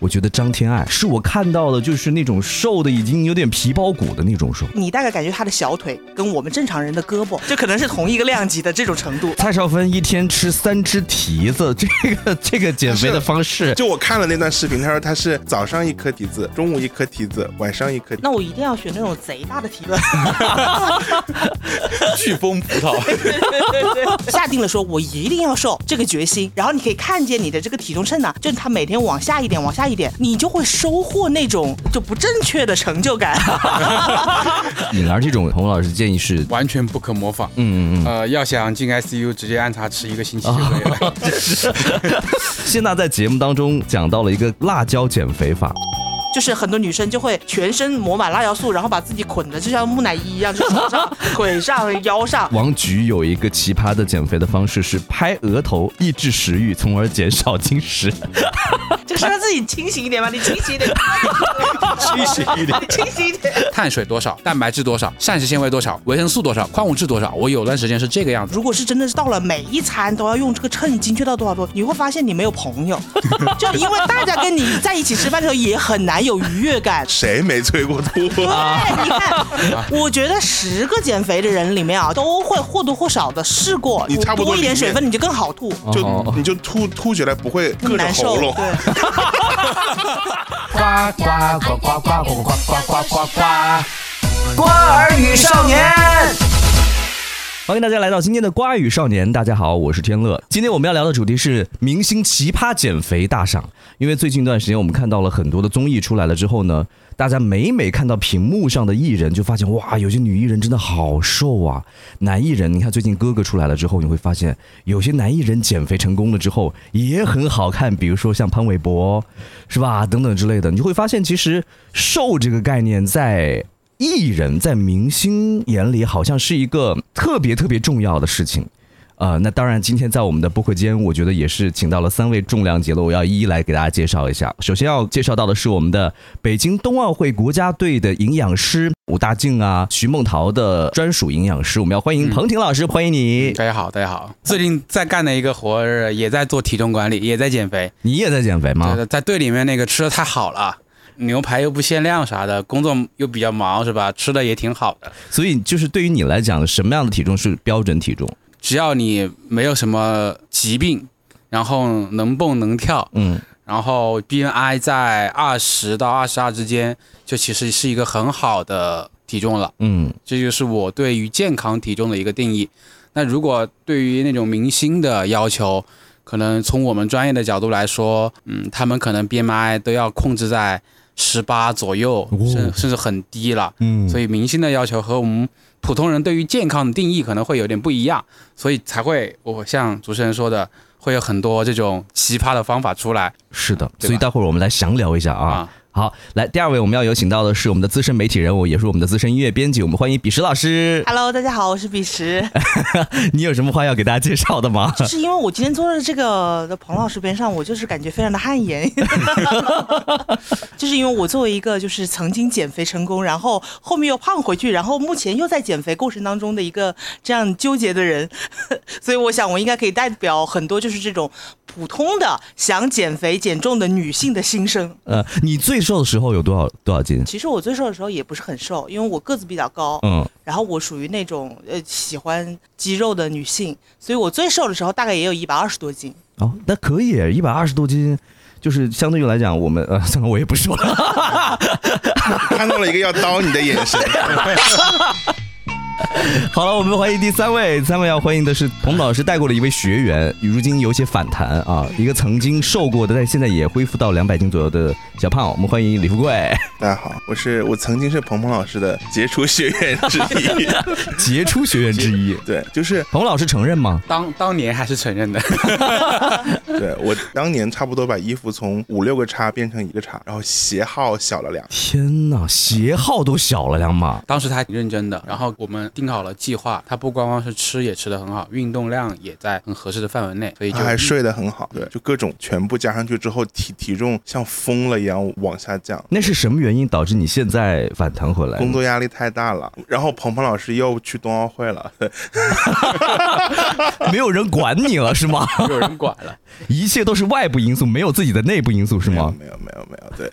我觉得张天爱是我看到的，就是那种瘦的已经有点皮包骨的那种瘦。你大概感觉他的小腿跟我们正常人的胳膊，就可能是同一个量级的这种程度。蔡少芬一天吃三只蹄子，这个这个减肥的方式，就我看了那段视频，他说他是早上一颗蹄子，中午一颗蹄子，晚上一颗。那我一定要选那种贼大的蹄子，飓风葡萄。对对对对，下定了说我一定要瘦这个决心，然后你可以看见你的这个体重秤呢，就是它每天往下一点，往下一点，你就会收获那种就不正确的成就感。颖儿这种，洪老师建议是完全不可模仿。嗯嗯嗯。呃，要想进 ICU，直接按它吃一个星期就可以了。谢娜 在节目当中讲到了一个辣椒减肥法。就是很多女生就会全身抹满辣椒素，然后把自己捆的就像木乃伊一样，就手上、腿上、腰上。王菊有一个奇葩的减肥的方式是拍额头，抑制食欲，从而减少进食。就是让自己清醒一点嘛，你清醒一点，清醒一点，清醒一点。碳水多少，蛋白质多少，膳食纤维多少，维生素多少，矿物质多少。我有段时间是这个样子。如果是真的是到了每一餐都要用这个秤精确到多少多，你会发现你没有朋友，就因为大家跟你在一起吃饭的时候也很难有愉悦感。谁没催过吐？对，你看，我觉得十个减肥的人里面啊，都会或多或少的试过。你差不多多一点水分，你就更好吐，就你就吐吐起来不会硌着喉咙。对。呱呱呱呱呱呱呱呱呱呱呱呱！瓜儿与少年，欢迎大家来到今天的瓜语少年。大家好，我是天乐。今天我们要聊的主题是明星奇葩减肥大赏。因为最近一段时间，我们看到了很多的综艺出来了之后呢。大家每每看到屏幕上的艺人，就发现哇，有些女艺人真的好瘦啊！男艺人，你看最近哥哥出来了之后，你会发现有些男艺人减肥成功了之后也很好看，比如说像潘玮柏，是吧？等等之类的，你就会发现其实瘦这个概念在艺人、在明星眼里好像是一个特别特别重要的事情。呃，那当然，今天在我们的播客间，我觉得也是请到了三位重量级的，我要一一来给大家介绍一下。首先要介绍到的是我们的北京冬奥会国家队的营养师武大靖啊，徐梦桃的专属营养师，我们要欢迎彭婷老师，欢迎你。大家好，大家好。最近在干的一个活儿，也在做体重管理，也在减肥。你也在减肥吗？在队里面那个吃的太好了，牛排又不限量啥的，工作又比较忙，是吧？吃的也挺好的。所以就是对于你来讲，什么样的体重是标准体重？只要你没有什么疾病，然后能蹦能跳，嗯，然后 BMI 在二十到二十二之间，就其实是一个很好的体重了，嗯，这就是我对于健康体重的一个定义。那如果对于那种明星的要求，可能从我们专业的角度来说，嗯，他们可能 BMI 都要控制在十八左右，甚甚至很低了，嗯，所以明星的要求和我们。普通人对于健康的定义可能会有点不一样，所以才会我像主持人说的，会有很多这种奇葩的方法出来。是的，所以待会儿我们来详聊一下啊。好，来第二位我们要有请到的是我们的资深媒体人物，也是我们的资深音乐编辑，我们欢迎彼时老师。Hello，大家好，我是彼时。你有什么话要给大家介绍的吗？就是因为我今天坐在这个的彭老师边上，我就是感觉非常的汗颜。就是因为我作为一个就是曾经减肥成功，然后后面又胖回去，然后目前又在减肥过程当中的一个这样纠结的人，所以我想我应该可以代表很多就是这种普通的想减肥减重的女性的心声。呃，你最。瘦的时候有多少多少斤？其实我最瘦的时候也不是很瘦，因为我个子比较高，嗯，然后我属于那种呃喜欢肌肉的女性，所以我最瘦的时候大概也有一百二十多斤。哦，那可以，一百二十多斤，就是相对于来讲，我们呃，算了，我也不说了。看到了一个要刀你的眼神。好了，我们欢迎第三位。三位要欢迎的是彭老师带过的一位学员，如今有些反弹啊，一个曾经瘦过的，但现在也恢复到两百斤左右的小胖。我们欢迎李富贵。大家好，我是我曾经是鹏鹏老师的杰出学员之一，杰出学员之一。对，就是彭老师承认吗？当当年还是承认的。对我当年差不多把衣服从五六个叉变成一个叉，然后鞋号小了两。天哪，鞋号都小了两码。当时他还挺认真的，然后我们。们定好了计划，他不光光是吃也吃得很好，运动量也在很合适的范围内，所以就他还睡得很好，对，就各种全部加上去之后，体体重像疯了一样往下降。那是什么原因导致你现在反弹回来？工作压力太大了，然后鹏鹏老师又去冬奥会了，没有人管你了是吗？没有人管了，一切都是外部因素，没有自己的内部因素是吗？没有没有没有，对。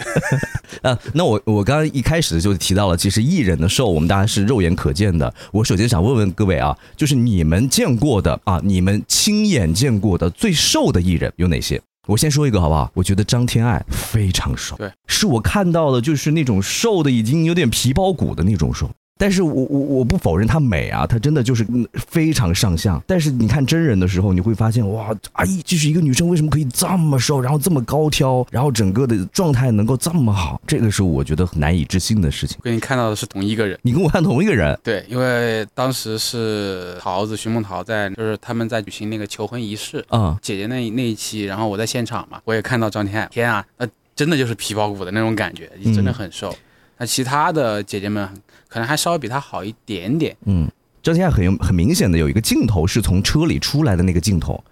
啊，那我我刚刚一开始就提到了，其实艺人的瘦，我们大家是肉眼可见的。我首先想问问各位啊，就是你们见过的啊，你们亲眼见过的最瘦的艺人有哪些？我先说一个好不好？我觉得张天爱非常瘦，对，是我看到的，就是那种瘦的已经有点皮包骨的那种瘦。但是我我我不否认她美啊，她真的就是非常上相。但是你看真人的时候，你会发现哇，阿姨就是一个女生，为什么可以这么瘦，然后这么高挑，然后整个的状态能够这么好？这个是我觉得难以置信的事情。跟你看到的是同一个人，你跟我看同一个人。对，因为当时是桃子、徐梦桃在，就是他们在举行那个求婚仪式啊，姐姐那那一期，然后我在现场嘛，我也看到张天爱，天啊，那真的就是皮包骨的那种感觉，真的很瘦。那其他的姐姐们。可能还稍微比她好一点点。嗯，张天爱很很明显的有一个镜头是从车里出来的那个镜头，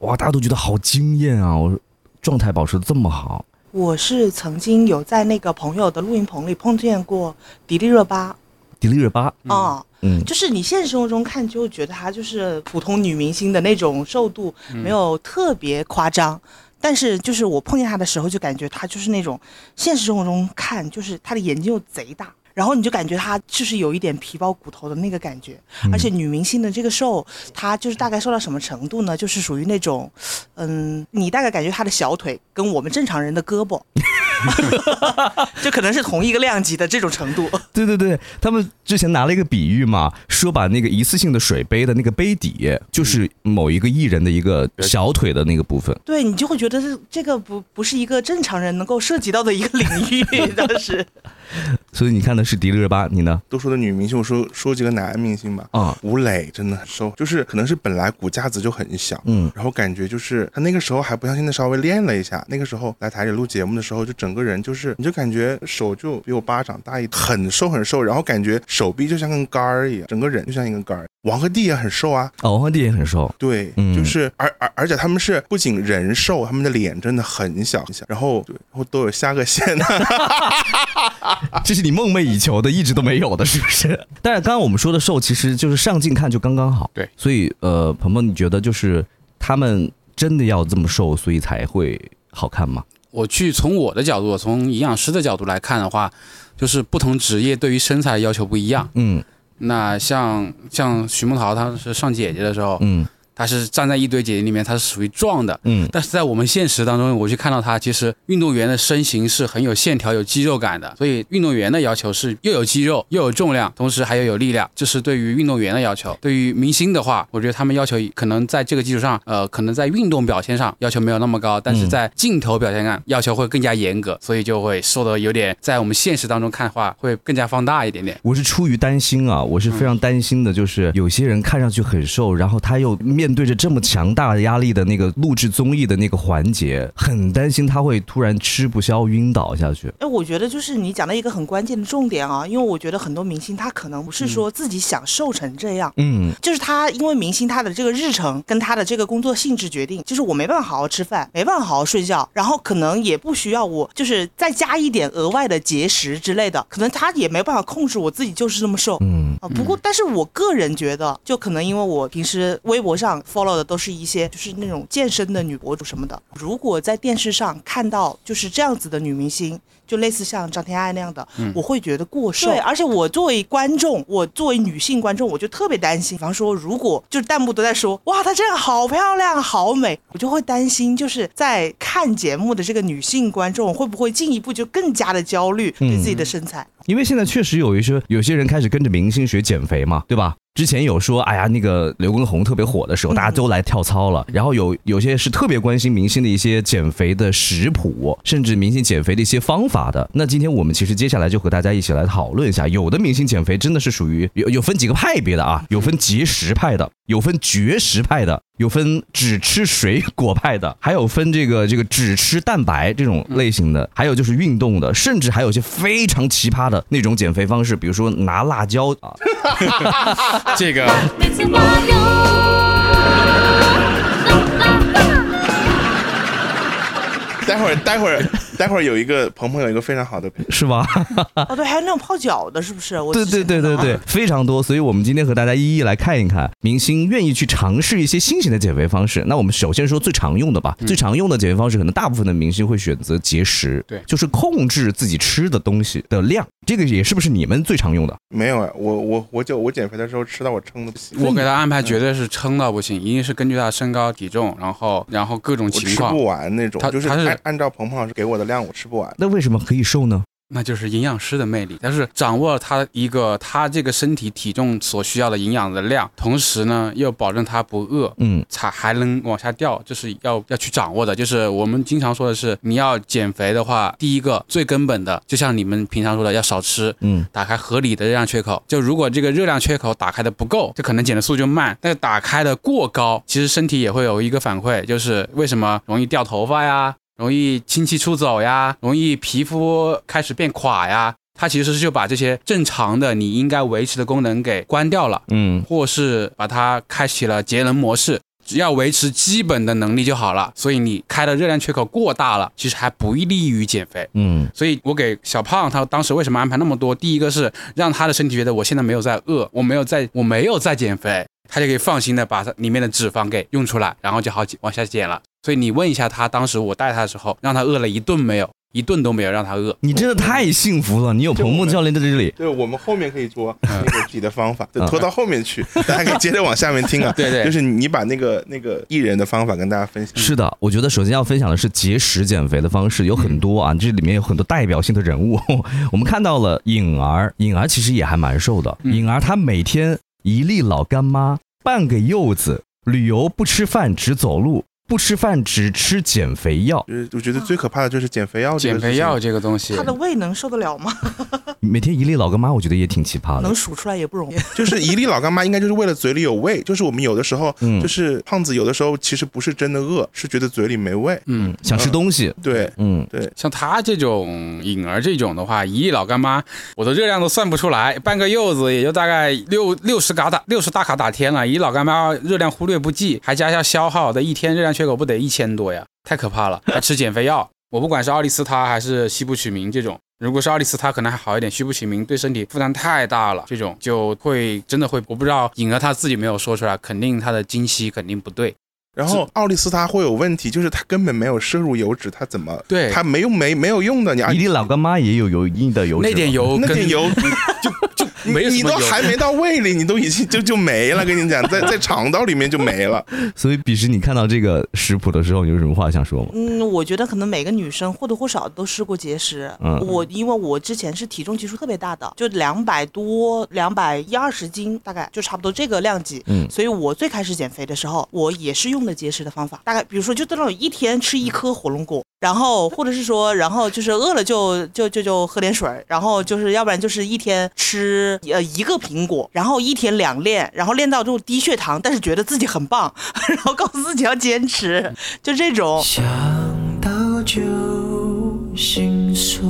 哇，大家都觉得好惊艳啊！我状态保持的这么好。我是曾经有在那个朋友的录音棚里碰见过迪丽热巴。迪丽热巴啊，嗯，就是你现实生活中看就觉得她就是普通女明星的那种瘦度，没有特别夸张。但是就是我碰见她的时候，就感觉她就是那种现实生活中看就是她的眼睛又贼大。然后你就感觉她就是有一点皮包骨头的那个感觉，而且女明星的这个瘦，她就是大概瘦到什么程度呢？就是属于那种，嗯，你大概感觉她的小腿跟我们正常人的胳膊。就可能是同一个量级的这种程度。对对对，他们之前拿了一个比喻嘛，说把那个一次性的水杯的那个杯底，就是某一个艺人的一个小腿的那个部分。对你就会觉得这这个不不是一个正常人能够涉及到的一个领域，当时。所以你看的是迪丽热巴，你呢？都说的女明星，我说说几个男明星吧。啊，吴磊真的很瘦，就是可能是本来骨架子就很小，嗯，然后感觉就是他那个时候还不像现在稍微练了一下，那个时候来台里录节目的时候就整。整个人就是，你就感觉手就比我巴掌大一，很瘦很瘦，然后感觉手臂就像根杆儿一样，整个人就像一根杆儿。王鹤棣也很瘦啊，哦，王鹤棣也很瘦，对，就是而而而且他们是不仅人瘦，他们的脸真的很小很小，然后对，然后都有下颚线，这是你梦寐以求的，一直都没有的，是不是？但是刚刚我们说的瘦，其实就是上镜看就刚刚好，对，所以呃，鹏鹏，你觉得就是他们真的要这么瘦，所以才会好看吗？我去从我的角度，从营养师的角度来看的话，就是不同职业对于身材要求不一样。嗯，那像像徐梦桃，她是上姐姐的时候，她是站在一堆姐姐里面，他是属于壮的，嗯，但是在我们现实当中，我去看到他，其实运动员的身形是很有线条、有肌肉感的，所以运动员的要求是又有肌肉又有重量，同时还要有力量，这是对于运动员的要求。对于明星的话，我觉得他们要求可能在这个基础上，呃，可能在运动表现上要求没有那么高，但是在镜头表现上要求会更加严格，所以就会受的有点在我们现实当中看的话会更加放大一点点。我是出于担心啊，我是非常担心的，就是有些人看上去很瘦，然后他又面。面对着这么强大的压力的那个录制综艺的那个环节，很担心他会突然吃不消晕倒下去。哎，我觉得就是你讲的一个很关键的重点啊，因为我觉得很多明星他可能不是说自己想瘦成这样，嗯，就是他因为明星他的这个日程跟他的这个工作性质决定，就是我没办法好好吃饭，没办法好好睡觉，然后可能也不需要我就是再加一点额外的节食之类的，可能他也没办法控制我自己就是这么瘦，嗯啊。不过，但是我个人觉得，就可能因为我平时微博上。Follow 的都是一些就是那种健身的女博主什么的。如果在电视上看到就是这样子的女明星，就类似像张天爱那样的，我会觉得过瘦。对，而且我作为观众，我作为女性观众，我就特别担心。比方说，如果就是弹幕都在说哇，她这样好漂亮，好美，我就会担心，就是在看节目的这个女性观众会不会进一步就更加的焦虑对自己的身材。因为现在确实有一些有些人开始跟着明星学减肥嘛，对吧？之前有说，哎呀，那个刘畊宏特别火的时候，大家都来跳操了。然后有有些是特别关心明星的一些减肥的食谱，甚至明星减肥的一些方法的。那今天我们其实接下来就和大家一起来讨论一下，有的明星减肥真的是属于有有分几个派别的啊，有分节食派的，有分绝食派的，有分只吃水果派的，还有分这个这个只吃蛋白这种类型的，还有就是运动的，甚至还有一些非常奇葩的那种减肥方式，比如说拿辣椒啊。这个。待会儿，待会儿。待会儿有一个鹏鹏有一个非常好的，是吧？哦，对，还有那种泡脚的，是不是？对对对对对，非常多。所以我们今天和大家一一来看一看，明星愿意去尝试一些新型的减肥方式。那我们首先说最常用的吧，最常用的减肥方式，可能大部分的明星会选择节食，对，就是控制自己吃的东西的量。这个也是不是你们最常用的？没有啊，我我我就我减肥的时候吃到我撑的不行。我给他安排绝对是撑到不行，一定是根据他身高体重，然后然后各种情况。吃不完那种，他就是按按照鹏鹏老师给我的量，我吃不完。那为什么可以瘦呢？那就是营养师的魅力，但是掌握了他一个他这个身体体重所需要的营养的量，同时呢又保证他不饿，嗯，才还能往下掉，就是要要去掌握的。就是我们经常说的是，你要减肥的话，第一个最根本的，就像你们平常说的，要少吃，嗯，打开合理的热量缺口。就如果这个热量缺口打开的不够，就可能减的速度就慢。但是打开的过高，其实身体也会有一个反馈，就是为什么容易掉头发呀？容易亲戚出走呀，容易皮肤开始变垮呀，它其实是就把这些正常的你应该维持的功能给关掉了，嗯，或是把它开启了节能模式，只要维持基本的能力就好了。所以你开的热量缺口过大了，其实还不利于减肥，嗯。所以我给小胖他当时为什么安排那么多？第一个是让他的身体觉得我现在没有在饿，我没有在，我没有在减肥，他就可以放心的把它里面的脂肪给用出来，然后就好往下减了。所以你问一下他，当时我带他的时候，让他饿了一顿没有？一顿都没有让他饿。你真的太幸福了，你有鹏鹏教练在这里。对，我们后面可以做那个己的方法，拖到后面去，大家可以接着往下面听啊。对对，就是你把那个那个艺人的方法跟大家分享。是的，我觉得首先要分享的是节食减肥的方式，有很多啊，这里面有很多代表性的人物。我们看到了颖儿，颖儿其实也还蛮瘦的。颖儿她每天一粒老干妈，半个柚子，旅游不吃饭只走路。不吃饭只吃减肥药，就是我觉得最可怕的就是减肥药。减肥药这个东西，他的胃能受得了吗？每天一粒老干妈，我觉得也挺奇葩的。能数出来也不容易。就是一粒老干妈，应该就是为了嘴里有味。就是我们有的时候，就是胖子有的时候其实不是真的饿，是觉得嘴里没味，嗯，想吃东西。对，嗯，对。像他这种颖儿这种的话，一粒老干妈，我的热量都算不出来，半个柚子也就大概六六十卡打六十大卡打天了。一老干妈热量忽略不计，还加一下消耗的一天热量。缺口不得一千多呀，太可怕了！还吃减肥药，我不管是奥利司他还是西布曲明这种，如果是奥利司他可能还好一点，西布曲明对身体负担太大了，这种就会真的会，我不知道颖儿她自己没有说出来，肯定她的经期肯定不对。然后奥利司他会有问题，就是他根本没有摄入油脂，他怎么对？他没用没没有用的，你一粒老干妈也有油硬的油脂，那点油 那点油 就就没你都还没到胃里，你都已经就就没了，跟你讲，在在肠道里面就没了。所以，彼时你看到这个食谱的时候，你有什么话想说吗？嗯，我觉得可能每个女生或多或少都试过节食。嗯，我因为我之前是体重基数特别大的，就两百多，两百一二十斤，大概就差不多这个量级。嗯，所以我最开始减肥的时候，我也是用的节食的方法。大概比如说，就那种一天吃一颗火龙果，然后或者是说，然后就是饿了就就就就喝点水，然后就是要不然就是一天吃呃一个苹果，然后一天两练，然后练到这种低血糖，但是觉得自己很棒，然后告诉自己要坚持，就这种。想到就心酸。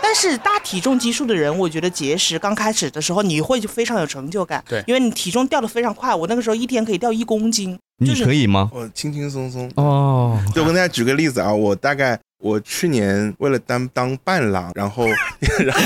但是大体重基数的人，我觉得节食刚开始的时候，你会就非常有成就感。对，因为你体重掉的非常快，我那个时候一天可以掉一公斤。你可以吗？我轻轻松松。哦，就我跟大家举个例子啊，我大概我去年为了担当伴郎，然后 然后。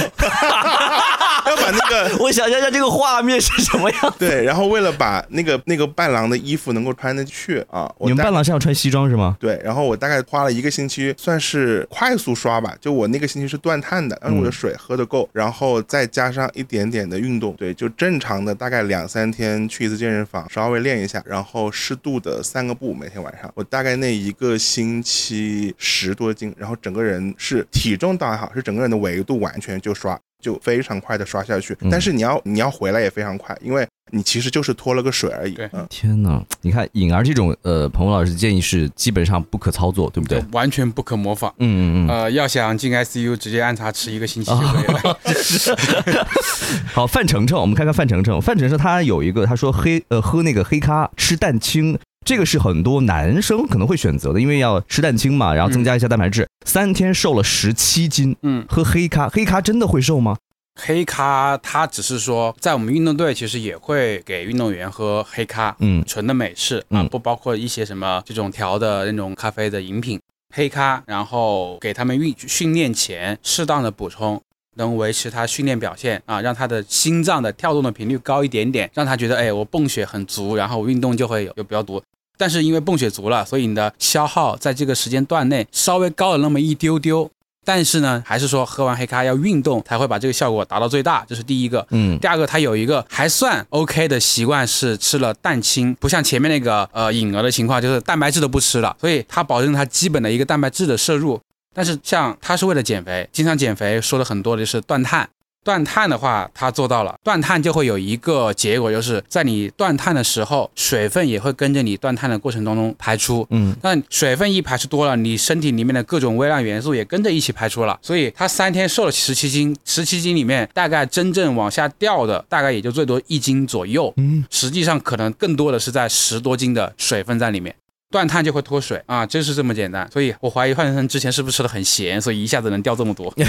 要把那个，我想象一下这个画面是什么样。对，然后为了把那个那个伴郎的衣服能够穿得去啊，你们伴郎是要穿西装是吗？对，然后我大概花了一个星期，算是快速刷吧。就我那个星期是断碳的，但是我的水喝得够，然后再加上一点点的运动，对，就正常的大概两三天去一次健身房，稍微练一下，然后适度的三个步每天晚上。我大概那一个星期十多斤，然后整个人是体重倒还好，是整个人的维度完全就刷。就非常快的刷下去。但是你要你要回来也非常快，因为你其实就是脱了个水而已。对，天哪！你看颖儿这种，呃，彭老师建议是基本上不可操作，对不对？完全不可模仿。嗯嗯嗯。呃，要想进 ICU，直接按茶吃一个星期就可以了。好，范丞丞，我们看看范丞丞。范丞丞他有一个，他说黑呃喝那个黑咖，吃蛋清。这个是很多男生可能会选择的，因为要吃蛋清嘛，然后增加一下蛋白质。三天瘦了十七斤。嗯，喝黑咖，黑咖真的会瘦吗？黑咖它只是说，在我们运动队其实也会给运动员喝黑咖，嗯，纯的美式啊，不包括一些什么这种调的那种咖啡的饮品。黑咖，然后给他们运训练前适当的补充，能维持他训练表现啊，让他的心脏的跳动的频率高一点点，让他觉得哎，我泵血很足，然后我运动就会有有比较多。但是因为泵血足了，所以你的消耗在这个时间段内稍微高了那么一丢丢。但是呢，还是说喝完黑咖要运动才会把这个效果达到最大，这是第一个。嗯，第二个，他有一个还算 OK 的习惯是吃了蛋清，不像前面那个呃颖儿的情况，就是蛋白质都不吃了，所以他保证他基本的一个蛋白质的摄入。但是像他是为了减肥，经常减肥，说的很多的就是断碳。断碳的话，它做到了。断碳就会有一个结果，就是在你断碳的时候，水分也会跟着你断碳的过程当中排出。嗯，那水分一排出多了，你身体里面的各种微量元素也跟着一起排出了。所以他三天瘦了十七斤，十七斤里面大概真正往下掉的，大概也就最多一斤左右。嗯，实际上可能更多的是在十多斤的水分在里面。断碳就会脱水啊，就是这么简单。所以我怀疑范丞丞之前是不是吃的很咸，所以一下子能掉这么多，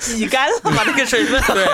挤干了把那个水分。对，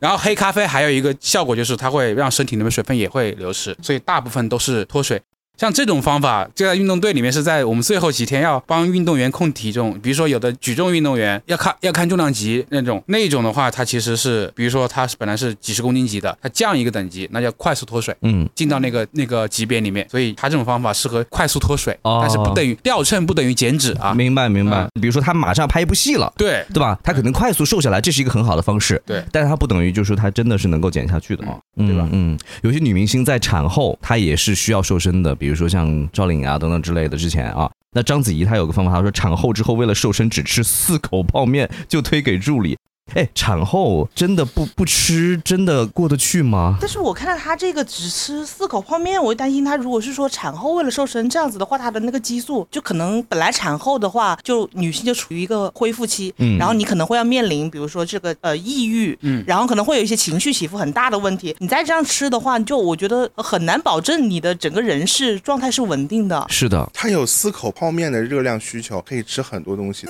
然后黑咖啡还有一个效果就是它会让身体里面水分也会流失，所以大部分都是脱水。像这种方法，就在运动队里面是在我们最后几天要帮运动员控体重。比如说有的举重运动员要看要看重量级那种，那种的话，它其实是，比如说它是本来是几十公斤级的，它降一个等级，那叫快速脱水，嗯，进到那个那个级别里面。所以它这种方法适合快速脱水，但是不等于掉秤，不等于减脂啊。明白明白。比如说他马上拍一部戏了，对对吧？他可能快速瘦下来，这是一个很好的方式。对，但是它不等于就是说他真的是能够减下去的啊，对吧？嗯，有些女明星在产后她也是需要瘦身的，比比如说像赵。丽颖啊等等之类的，之前啊，那章子怡她有个方法，她说产后之后为了瘦身，只吃四口泡面就推给助理。哎，产后真的不不吃，真的过得去吗？但是我看到他这个只吃四口泡面，我就担心他如果是说产后为了瘦身这样子的话，他的那个激素就可能本来产后的话，就女性就处于一个恢复期，嗯，然后你可能会要面临，比如说这个呃抑郁，嗯，然后可能会有一些情绪起伏很大的问题。你再这样吃的话，就我觉得很难保证你的整个人是状态是稳定的。是的，他有四口泡面的热量需求，可以吃很多东西。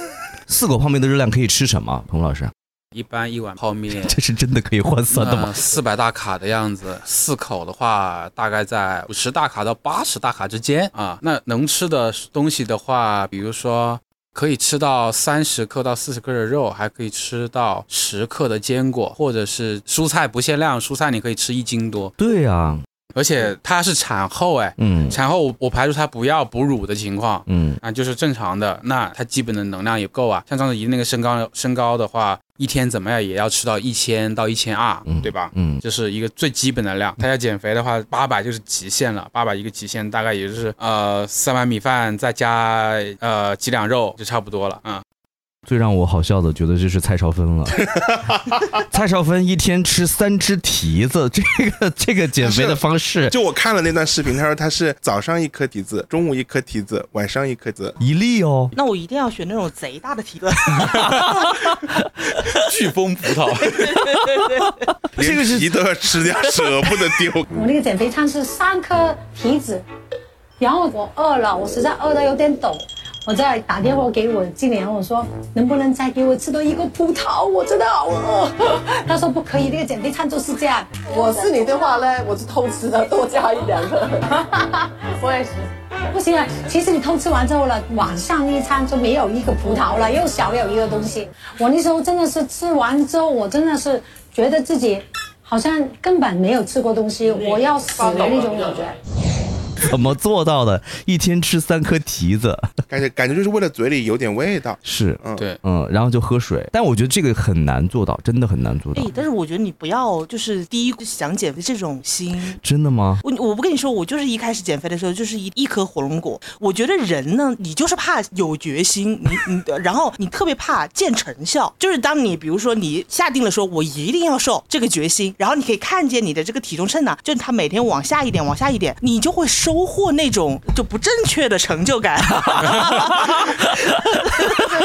四口泡面的热量可以吃什么？彭老师？一般一碗泡面，这是真的可以换算的吗？四百大卡的样子，四口的话大概在五十大卡到八十大卡之间啊。那能吃的东西的话，比如说可以吃到三十克到四十克的肉，还可以吃到十克的坚果，或者是蔬菜不限量，蔬菜你可以吃一斤多。对呀。而且它是产后哎，嗯，产后我排除它不要哺乳的情况，嗯啊，就是正常的，那它基本的能量也够啊。像章子怡那个身高身高的话，一天怎么样也要吃到一千到一千二，对吧？嗯，这是一个最基本的量。他要减肥的话，八百就是极限了，八百一个极限，大概也就是呃三碗米饭再加呃几两肉就差不多了啊。最让我好笑的，觉得就是蔡少芬了。蔡少芬一天吃三只提子，这个这个减肥的方式，就我看了那段视频，他说他是早上一颗提子，中午一颗提子，晚上一颗子，一粒哦。那我一定要选那种贼大的提子，飓风葡萄，这个提都要吃掉，舍不得丢。我那个减肥餐是三颗提子，然后我饿了，我实在饿的有点抖。我在打电话给我经理人，我说能不能再给我吃多一个葡萄？我真的好饿。他说不可以，那个减肥餐就是这样。我是你的话呢，我是偷吃的，多加一两个。我也是。不行啊，其实你偷吃完之后呢，晚上一餐就没有一个葡萄了，又少了一个东西。我那时候真的是吃完之后，我真的是觉得自己好像根本没有吃过东西，我要死的那种感觉。怎么做到的？一天吃三颗提子，感觉感觉就是为了嘴里有点味道。是，嗯，对，嗯，然后就喝水。但我觉得这个很难做到，真的很难做到哎。，但是我觉得你不要就是第一想减肥这种心。真的吗？我我不跟你说，我就是一开始减肥的时候就是一一颗火龙果。我觉得人呢，你就是怕有决心，你你 然后你特别怕见成效。就是当你比如说你下定了说我一定要瘦这个决心，然后你可以看见你的这个体重秤呢，就是它每天往下一点，往下一点，你就会收获那种就不正确的成就感。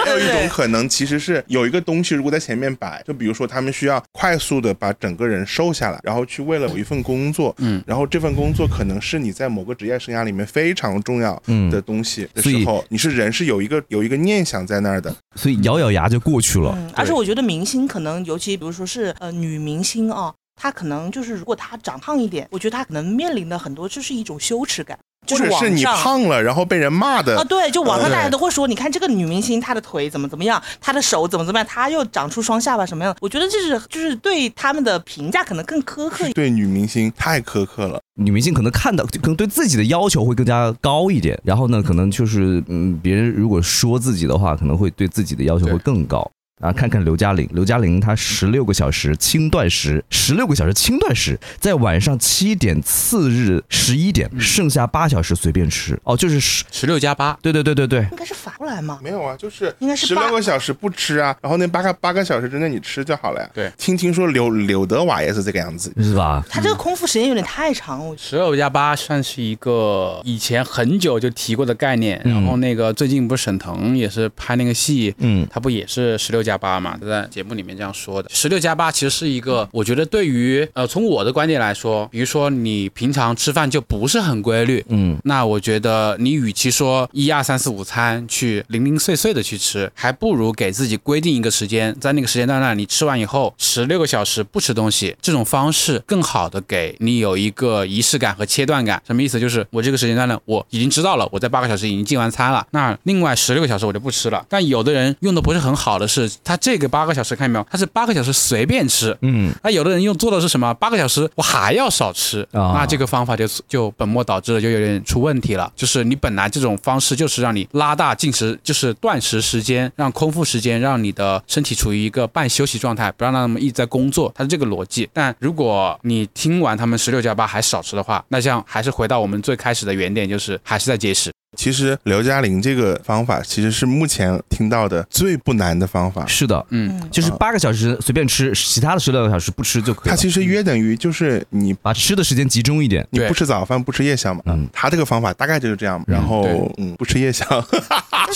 还有一种可能，其实是有一个东西，如果在前面摆，就比如说他们需要快速的把整个人瘦下来，然后去为了有一份工作，嗯，然后这份工作可能是你在某个职业生涯里面非常重要的东西的时候，你是人是有一个有一个念想在那儿的，所以咬咬牙就过去了。嗯，而且我觉得明星可能，尤其比如说是呃女明星啊，她可能就是如果她长胖一点，我觉得她可能面临的很多就是一种羞耻感，就或者是你网上。胖了然后被人骂的啊，对，就网上大家都会说，你看这个女明星，她的腿怎么怎么样，她的手怎么怎么样，她又长出双下巴什么样？我觉得这是就是对他们的评价可能更苛刻一点。对女明星太苛刻了。女明星可能看到，可能对自己的要求会更加高一点。然后呢，可能就是嗯，别人如果说自己的话，可能会对自己的要求会更高。啊，看看刘嘉玲，刘嘉玲她十六个小时轻断食，十六个小时轻断食，在晚上七点次日十一点，剩下八小时随便吃。哦，就是十，十六加八，对对对对对，应该是反过来嘛？没有啊，就是应该是八十六个小时不吃啊，然后那八个八个小时之内你吃就好了呀。对听听说柳柳德瓦也是这个样子，是吧？他这个空腹时间有点太长，我觉十六加八算是一个以前很久就提过的概念。嗯然后那个最近不是沈腾也是拍那个戏，嗯他不也是十六加八嘛？他在节目里面这样说的。十六加八其实是一个，我觉得对于呃从我的观点来说，比如说你平常吃饭就不是很规律，嗯，那我觉得你与其说一二三四五餐去零零碎碎的去吃，还不如给自己规定一个时间，在那个时间段那你吃完以后十六个小时不吃东西，这种方式更好的给你有一个仪式感和切断感。什么意思？就是我这个时间段呢，我已经知道了，我在八个小时已经进完餐了，那另外十六个小时我就不吃了。但有的人用的不是很好的是，他这个八个小时看见没有？他是八个小时随便吃，嗯，那有的人用做的是什么？八个小时我还要少吃，啊那这个方法就就本末倒置了，就有点出问题了。就是你本来这种方式就是让你拉大进食，就是断食时间，让空腹时间，让你的身体处于一个半休息状态，不让他们一直在工作，它是这个逻辑。但如果你听完他们十六加八还少吃的话，那这样还是回到我们最开始的原点，就是还是在节食。其实刘嘉玲这个方法其实是目前听到的最不难的方法。是的，嗯，就是八个小时随便吃，其他的十六个小时不吃就可以了。它其实约等于就是你把吃的时间集中一点。你不吃早饭不吃夜宵嘛，嗯。他这个方法大概就是这样，然后嗯不吃夜宵，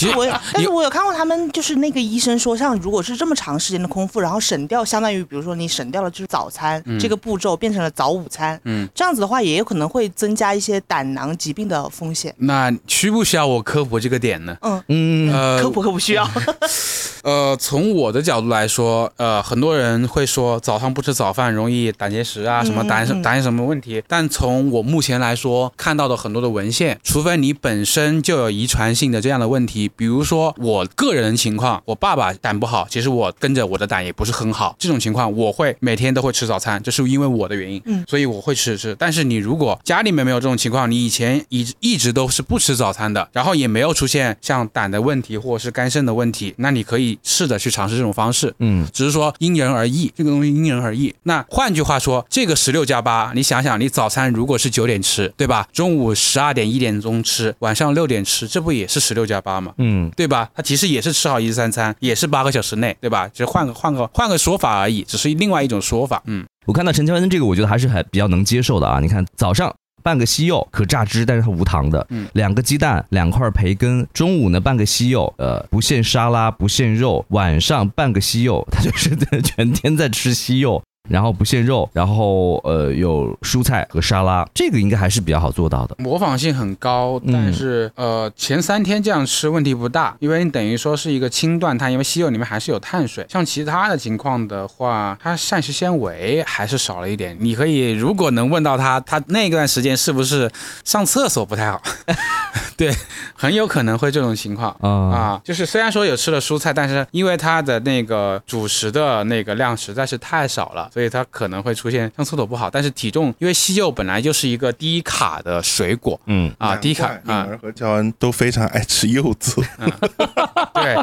但是我有，但是我有看过他们，就是那个医生说，像如果是这么长时间的空腹，然后省掉，相当于比如说你省掉了就是早餐、这个步骤，变成了早午餐，嗯，这样子的话，也有可能会增加一些胆囊疾病的风险。那需不需要我科普这个点呢？嗯，嗯，呃科普科普需要。呃，从我的角度来说，呃，很多人会说早上不吃早饭容易胆结石啊，什么胆什胆什么问题。但从我目前来说看到的很多的文献，除非你本身就有遗传性的这样的问题，比如说我个人情况，我爸爸胆不好，其实我跟着我的胆也不是很好，这种情况我会每天都会吃早餐，这是因为我的原因，嗯所以我会吃吃。但是你如果家里面没有这种情况，你以前一一直都是不吃早餐的，然后也没有出现像胆的问题或者是肝肾的问题，那你可以试着去尝试这种方式。嗯，只是说因人而异，这个东西因人而异。那换句话说，这个十六加八，你想想，你早餐如果是九点吃，对吧？中午十二点一点钟吃，晚上六点吃，这不也是十六加八吗？嗯，对吧？它其实也是吃好一日三餐，也是八个小时内，对吧？只是换个换个换个说法而已，只是另外一种说法。嗯，我看到陈乔恩这个，我觉得还是还比较能接受的啊。你看早上。半个西柚可榨汁，但是它无糖的。嗯两个鸡蛋，两块培根。中午呢，半个西柚，呃，不限沙拉，不限肉。晚上半个西柚，他就是 全天在吃西柚，然后不限肉，然后呃有蔬菜和沙拉，这个应该还是比较好做到的。模仿性很高，嗯但是、呃前三天这样吃问题不大，因为你等于说是一个轻断碳，因为西柚里面还是有碳水。像其他的情况的话，它膳食纤维还是少了一点。你可以如果能问到他，他那段时间是不是上厕所不太好？对，很有可能会这种情况。啊、啊，就是虽然说有吃了蔬菜，但是因为它的那个主食的那个量实在是太少了，所以它可能会出现上厕所不好。但是体重，因为西柚本来就是一个低卡的水果，嗯。啊，低卡啊，和乔恩都非常爱吃柚子，对，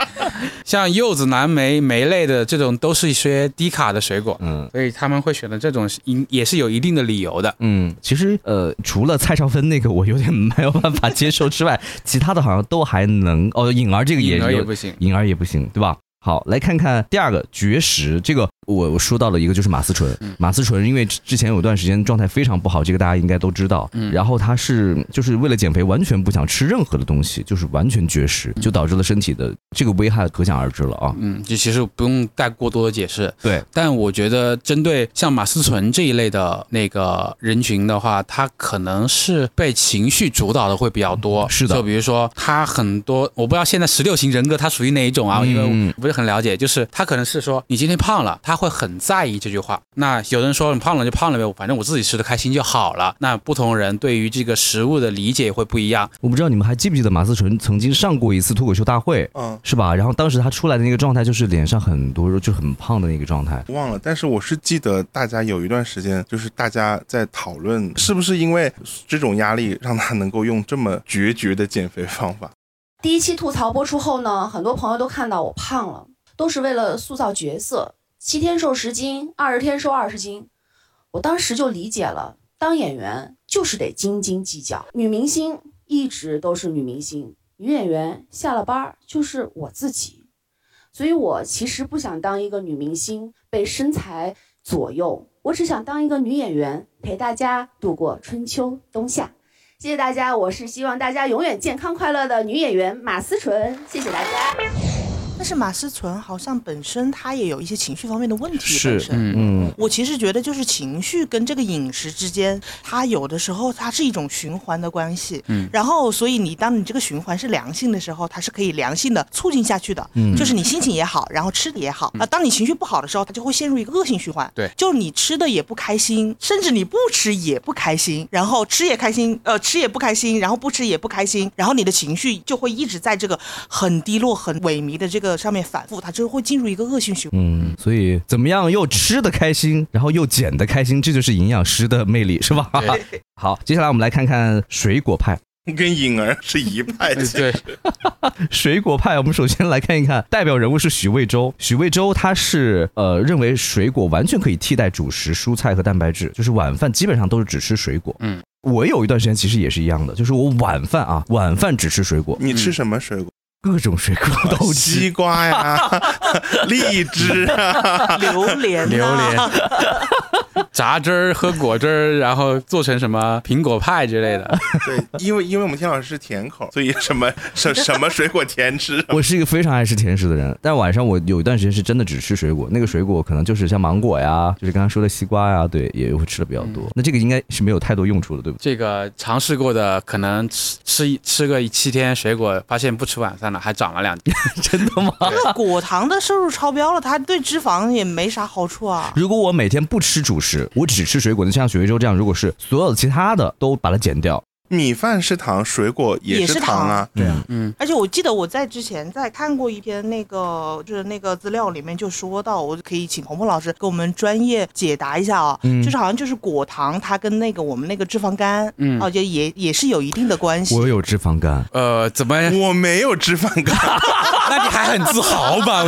像柚子、蓝莓、莓类的这种都是一些低卡的水果，嗯，所以他们会选择这种，也也是有一定的理由的，嗯，其实呃，除了蔡少芬那个我有点没有办法接受之外，其他的好像都还能哦，颖儿这个也也不行，颖儿也不行，对吧？好，来看看第二个绝食，这个我我说到了一个就是马思纯，马思纯因为之前有段时间状态非常不好，这个大家应该都知道。嗯，然后他是就是为了减肥，完全不想吃任何的东西，就是完全绝食，就导致了身体的这个危害可想而知了啊。嗯，就其实不用带过多的解释。对，但我觉得针对像马思纯这一类的那个人群的话，他可能是被情绪主导的会比较多。是的，就比如说他很多，我不知道现在十六型人格他属于哪一种啊？因为我不是。很了解，就是他可能是说你今天胖了，他会很在意这句话。那有人说你胖了就胖了呗，反正我自己吃的开心就好了。那不同人对于这个食物的理解也会不一样。我不知道你们还记不记得马思纯曾经上过一次脱口秀大会，嗯，是吧？然后当时他出来的那个状态就是脸上很多肉，就很胖的那个状态。忘了，但是我是记得大家有一段时间就是大家在讨论，是不是因为这种压力让他能够用这么决绝的减肥方法。第一期吐槽播出后呢，很多朋友都看到我胖了，都是为了塑造角色，七天瘦十斤，二十天瘦二十斤。我当时就理解了，当演员就是得斤斤计较。女明星一直都是女明星，女演员下了班就是我自己，所以我其实不想当一个女明星被身材左右，我只想当一个女演员，陪大家度过春秋冬夏。谢谢大家，我是希望大家永远健康快乐的女演员马思纯，谢谢大家。但是马思纯好像本身她也有一些情绪方面的问题。是，嗯嗯。我其实觉得就是情绪跟这个饮食之间，它有的时候它是一种循环的关系。嗯。然后，所以你当你这个循环是良性的时候，它是可以良性的促进下去的。嗯。就是你心情也好，然后吃的也好啊。当你情绪不好的时候，它就会陷入一个恶性循环。对。就你吃的也不开心，甚至你不吃也不开心，然后吃也开心，呃，吃也不开心，然后不吃也不开心，然后你的情绪就会一直在这个很低落、很萎靡的这个上面反复。它就会进入一个恶性循环。嗯，所以怎么样又吃的开心，然后又减的开心，这就是营养师的魅力，是吧？好，接下来我们来看看水果派，跟颖儿是一派的。对，水果派，我们首先来看一看代表人物是许魏洲。许魏洲他是呃认为水果完全可以替代主食、蔬菜和蛋白质，就是晚饭基本上都是只吃水果。嗯，我有一段时间其实也是一样的，就是我晚饭啊，晚饭只吃水果。你吃什么水果？各种水果都吃，西瓜呀，荔枝啊，榴莲，榴莲，榨汁儿喝果汁儿，然后做成什么苹果派之类的。对，因为因为我们天老师是甜口，所以什么什什么水果甜吃。我是一个非常爱吃甜食的人，但晚上我有一段时间是真的只吃水果，那个水果可能就是像芒果呀，就是刚刚说的西瓜呀，对，也会吃的比较多。那这个应该是没有太多用处的，对不？这个尝试过的，可能吃吃吃个七天水果，发现不吃晚饭了。还长了两斤，真的吗？果糖的摄入超标了，它对脂肪也没啥好处啊。如果我每天不吃主是，我只吃水果，那像许魏洲这样，如果是所有的其他的都把它减掉。米饭是糖，水果也是糖啊，对啊，嗯。而且我记得我在之前在看过一篇那个就是那个资料里面就说到，我可以请鹏鹏老师给我们专业解答一下啊，就是好像就是果糖它跟那个我们那个脂肪肝，嗯，哦，就也也是有一定的关系。我有脂肪肝，呃，怎么我没有脂肪肝？那你还很自豪吧？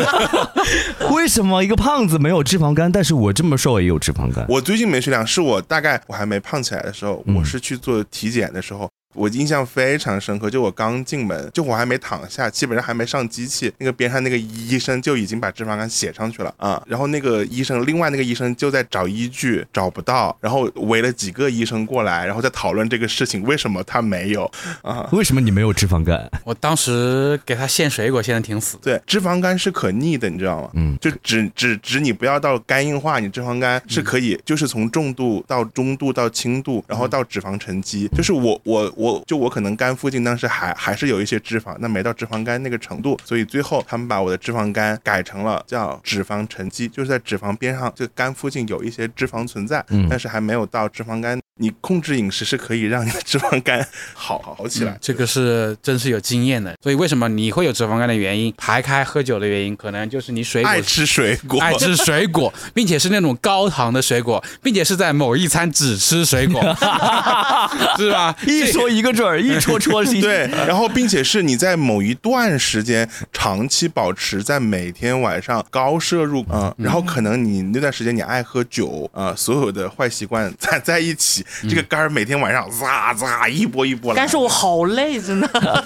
为什么一个胖子没有脂肪肝，但是我这么瘦也有脂肪肝？我最近没吃量，是我大概我还没胖起来的时候，我是去做体检的时候。时候。我印象非常深刻，就我刚进门，就我还没躺下，基本上还没上机器，那个边上那个医生就已经把脂肪肝写上去了啊。然后那个医生，另外那个医生就在找依据，找不到，然后围了几个医生过来，然后在讨论这个事情，为什么他没有啊？为什么你没有脂肪肝？我当时给他献水果，献的挺死。对，脂肪肝是可逆的，你知道吗？嗯，就只只只你不要到肝硬化，你脂肪肝是可以，就是从重度到中度到轻度，然后到脂肪沉积，就是我我我就我可能肝。肝附近当时还还是有一些脂肪，那没到脂肪肝那个程度，所以最后他们把我的脂肪肝改成了叫脂肪沉积，就是在脂肪边上，就肝附近有一些脂肪存在，但是还没有到脂肪肝。你控制饮食是可以让你的脂肪肝好好起来。这个是真是有经验的。所以为什么你会有脂肪肝的原因，排开喝酒的原因，可能就是你水果爱吃水果，爱吃水果，并且是那种高糖的水果，并且是在某一餐只吃水果，是吧？一说一个准儿，一戳戳心。对，然后并且是你在某一段时间长期保持在每天晚上高摄入，嗯，然后可能你那段时间你爱喝酒，呃，所有的坏习惯攒 在一起，这个肝儿每天晚上咋咋一波一波来。但是我好累，真的。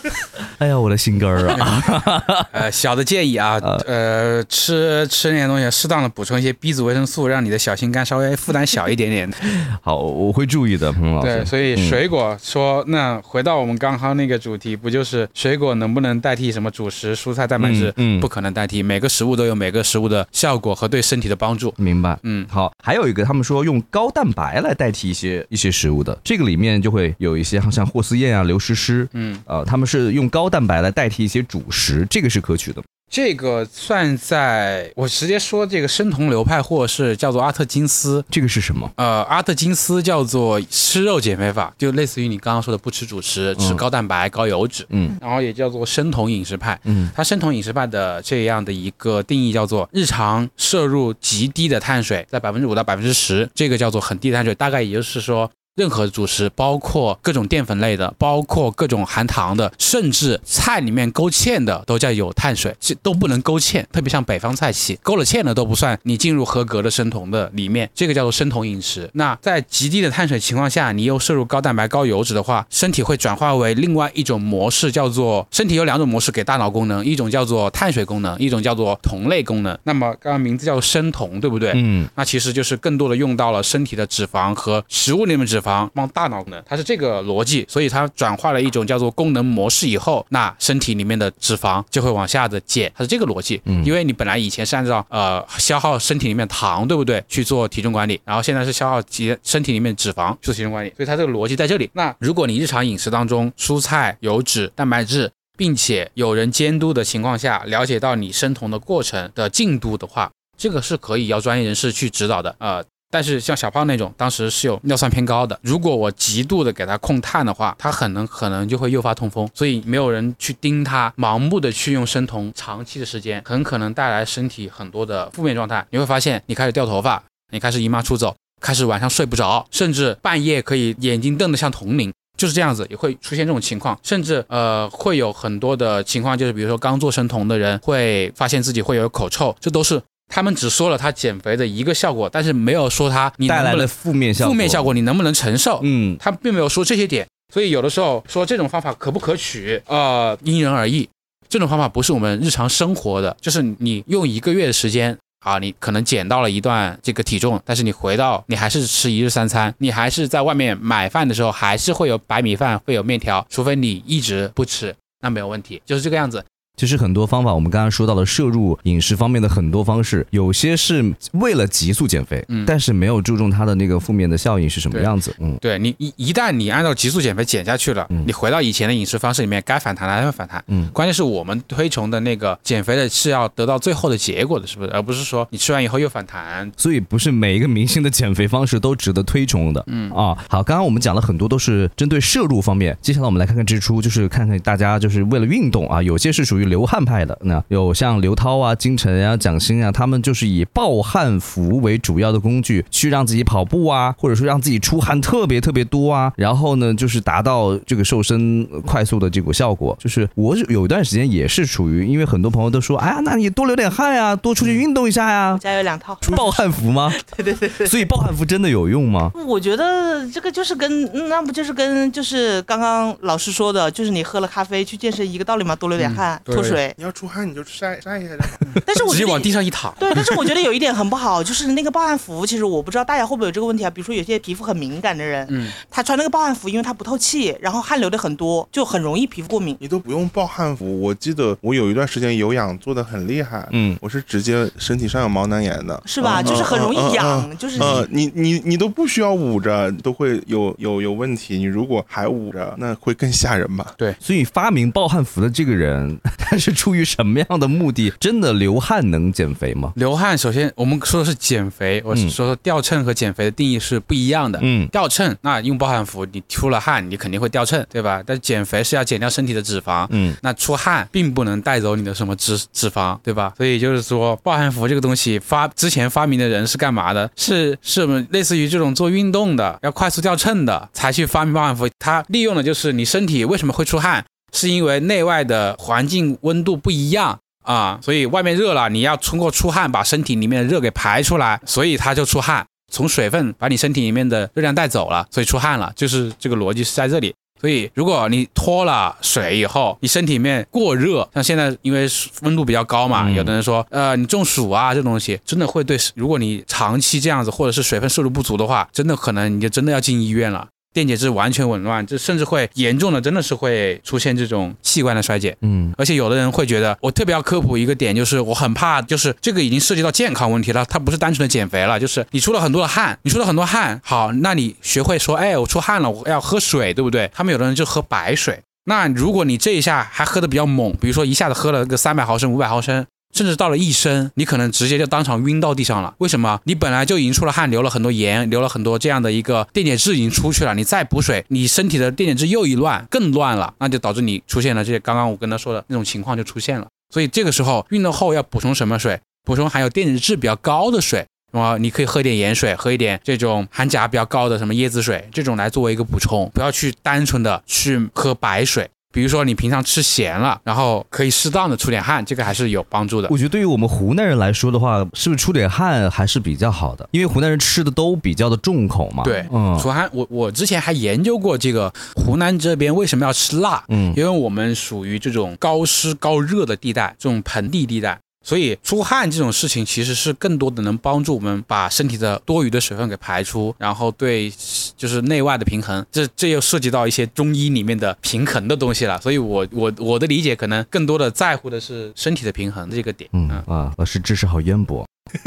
哎呀，我的心肝儿啊！呃，小的建议啊，呃，吃吃那些东西，适当的补充一些 B 族维生素，让你的小心肝稍微负担小一点点。好，我会注意的，彭老师。对，所以水果说，那回到我们刚刚那个主题，不就是水果能不能代替什么主食、蔬菜、蛋白质？嗯，不可能代替，每个食物都有每个食物的效果和对身体的帮助。明白。嗯，好，还有一个，他们说用高蛋白来代替一些一些食物的，这个里面就会有一些像霍思燕啊、刘诗诗，嗯，呃，他们是用高蛋白来代替一些主食，这个是可取的。这个算在我直接说这个生酮流派，或者是叫做阿特金斯，这个是什么？呃，阿特金斯叫做吃肉减肥法，就类似于你刚刚说的不吃主食，吃高蛋白、高油脂，嗯，然后也叫做生酮饮食派，嗯，它生酮饮食派的这样的一个定义叫做日常摄入极低的碳水，在百分之五到百分之十，这个叫做很低碳水，大概也就是说。任何主食，包括各种淀粉类的，包括各种含糖的，甚至菜里面勾芡的，都叫有碳水，这都不能勾芡。特别像北方菜系，勾了芡的都不算，你进入合格的生酮的里面，这个叫做生酮饮食。那在极低的碳水情况下，你又摄入高蛋白、高油脂的话，身体会转化为另外一种模式，叫做身体有两种模式给大脑功能，一种叫做碳水功能，一种叫做酮类功能。那么刚刚名字叫做生酮，对不对？嗯，那其实就是更多的用到了身体的脂肪和食物里面脂肪。帮大脑呢，它是这个逻辑，所以它转化了一种叫做功能模式以后，那身体里面的脂肪就会往下的减，它是这个逻辑。嗯，因为你本来以前是按照呃消耗身体里面糖，对不对？去做体重管理，然后现在是消耗体身体里面脂肪去做体重管理，所以它这个逻辑在这里。那如果你日常饮食当中蔬菜、油脂、蛋白质，并且有人监督的情况下，了解到你生酮的过程的进度的话，这个是可以要专业人士去指导的，呃。但是像小胖那种，当时是有尿酸偏高的。如果我极度的给他控碳的话，他很能可能就会诱发痛风。所以没有人去盯他，盲目的去用生酮，长期的时间很可能带来身体很多的负面状态。你会发现，你开始掉头发，你开始姨妈出走，开始晚上睡不着，甚至半夜可以眼睛瞪得像铜铃，就是这样子，也会出现这种情况。甚至呃，会有很多的情况，就是比如说刚做生酮的人，会发现自己会有口臭，这都是。他们只说了他减肥的一个效果，但是没有说他带来的负面效负面效果你能不能承受？嗯，他并没有说这些点，所以有的时候说这种方法可不可取，呃，因人而异。这种方法不是我们日常生活的，就是你用一个月的时间啊，你可能减到了一段这个体重，但是你回到你还是吃一日三餐，你还是在外面买饭的时候还是会有白米饭，会有面条，除非你一直不吃，那没有问题，就是这个样子。其实很多方法，我们刚刚说到了摄入饮食方面的很多方式，有些是为了急速减肥，嗯，但是没有注重它的那个负面的效应是什么样子，嗯，对你一一旦你按照急速减肥减下去了，嗯，你回到以前的饮食方式里面，该反弹还会反弹，嗯，关键是我们推崇的那个减肥的是要得到最后的结果的，是不是？而不是说你吃完以后又反弹，所以不是每一个明星的减肥方式都值得推崇的，嗯。啊，好，刚刚我们讲了很多都是针对摄入方面，接下来我们来看看支出，就是看看大家就是为了运动啊，有些是属于流汗派的。那有像刘涛啊、金晨啊、蒋欣啊，他们就是以暴汗服为主要的工具，去让自己跑步啊，或者说让自己出汗特别特别多啊，然后呢，就是达到这个瘦身快速的这个效果。就是我有一段时间也是处于，因为很多朋友都说，哎呀，那你多流点汗呀，多出去运动一下呀。家有两套暴汗服吗？对对对对。所以暴汗服真的有用吗？我觉得这个就是跟那不就是跟就是刚刚老师说的，就是你喝了咖啡去健身一个道理吗？多流点汗，脱水。你要出汗。你就晒晒一下 但是我直接往地上一躺。对，但是我觉得有一点很不好，就是那个暴汗服，其实我不知道大家会不会有这个问题啊。比如说有些皮肤很敏感的人，嗯，他穿那个暴汗服，因为他不透气，然后汗流的很多，就很容易皮肤过敏。你都不用暴汗服，我记得我有一段时间有氧做的很厉害，嗯，我是直接身体上有毛囊炎的，是吧？就是很容易痒，就是呃，你你你都不需要捂着，都会有有有问题。你如果还捂着，那会更吓人吧？对，所以发明暴汗服的这个人。但是出于什么样的目的？真的流汗能减肥吗？流汗，首先我们说的是减肥，我是说说掉秤和减肥的定义是不一样的。嗯，掉秤，那用暴汗服，你出了汗，你肯定会掉秤，对吧？但是减肥是要减掉身体的脂肪。嗯，那出汗并不能带走你的什么脂脂肪，对吧？所以就是说，暴汗服这个东西发之前发明的人是干嘛的？是是类似于这种做运动的，要快速掉秤的才去发明暴汗服。它利用的就是你身体为什么会出汗，是因为内外的环境温度不一样。啊，所以外面热了，你要通过出汗把身体里面的热给排出来，所以它就出汗，从水分把你身体里面的热量带走了，所以出汗了，就是这个逻辑是在这里。所以如果你脱了水以后，你身体里面过热，像现在因为温度比较高嘛，有的人说，呃，你中暑啊，这东西真的会对，如果你长期这样子，或者是水分摄入不足的话，真的可能你就真的要进医院了。电解质完全紊乱，这甚至会严重的，真的是会出现这种器官的衰竭。嗯，而且有的人会觉得，我特别要科普一个点，就是我很怕，就是这个已经涉及到健康问题了，它不是单纯的减肥了，就是你出了很多的汗，你出了很多汗，好，那你学会说，哎，我出汗了，我要喝水，对不对？他们有的人就喝白水，那如果你这一下还喝的比较猛，比如说一下子喝了个三百毫升、五百毫升。甚至到了一升，你可能直接就当场晕到地上了。为什么？你本来就已经出了汗，流了很多盐，流了很多这样的一个电解质已经出去了。你再补水，你身体的电解质又一乱，更乱了，那就导致你出现了这些刚刚我跟他说的那种情况就出现了。所以这个时候运动后要补充什么水？补充含有电解质比较高的水。啊，你可以喝点盐水，喝一点这种含钾比较高的什么椰子水，这种来作为一个补充，不要去单纯的去喝白水。比如说你平常吃咸了，然后可以适当的出点汗，这个还是有帮助的。我觉得对于我们湖南人来说的话，是不是出点汗还是比较好的？因为湖南人吃的都比较的重口嘛。对，嗯，出汗，我我之前还研究过这个湖南这边为什么要吃辣，嗯，因为我们属于这种高湿高热的地带，这种盆地地带。所以出汗这种事情其实是更多的能帮助我们把身体的多余的水分给排出，然后对就是内外的平衡，这这又涉及到一些中医里面的平衡的东西了。所以我我我的理解可能更多的在乎的是身体的平衡这个点。嗯啊，老师知识好渊博，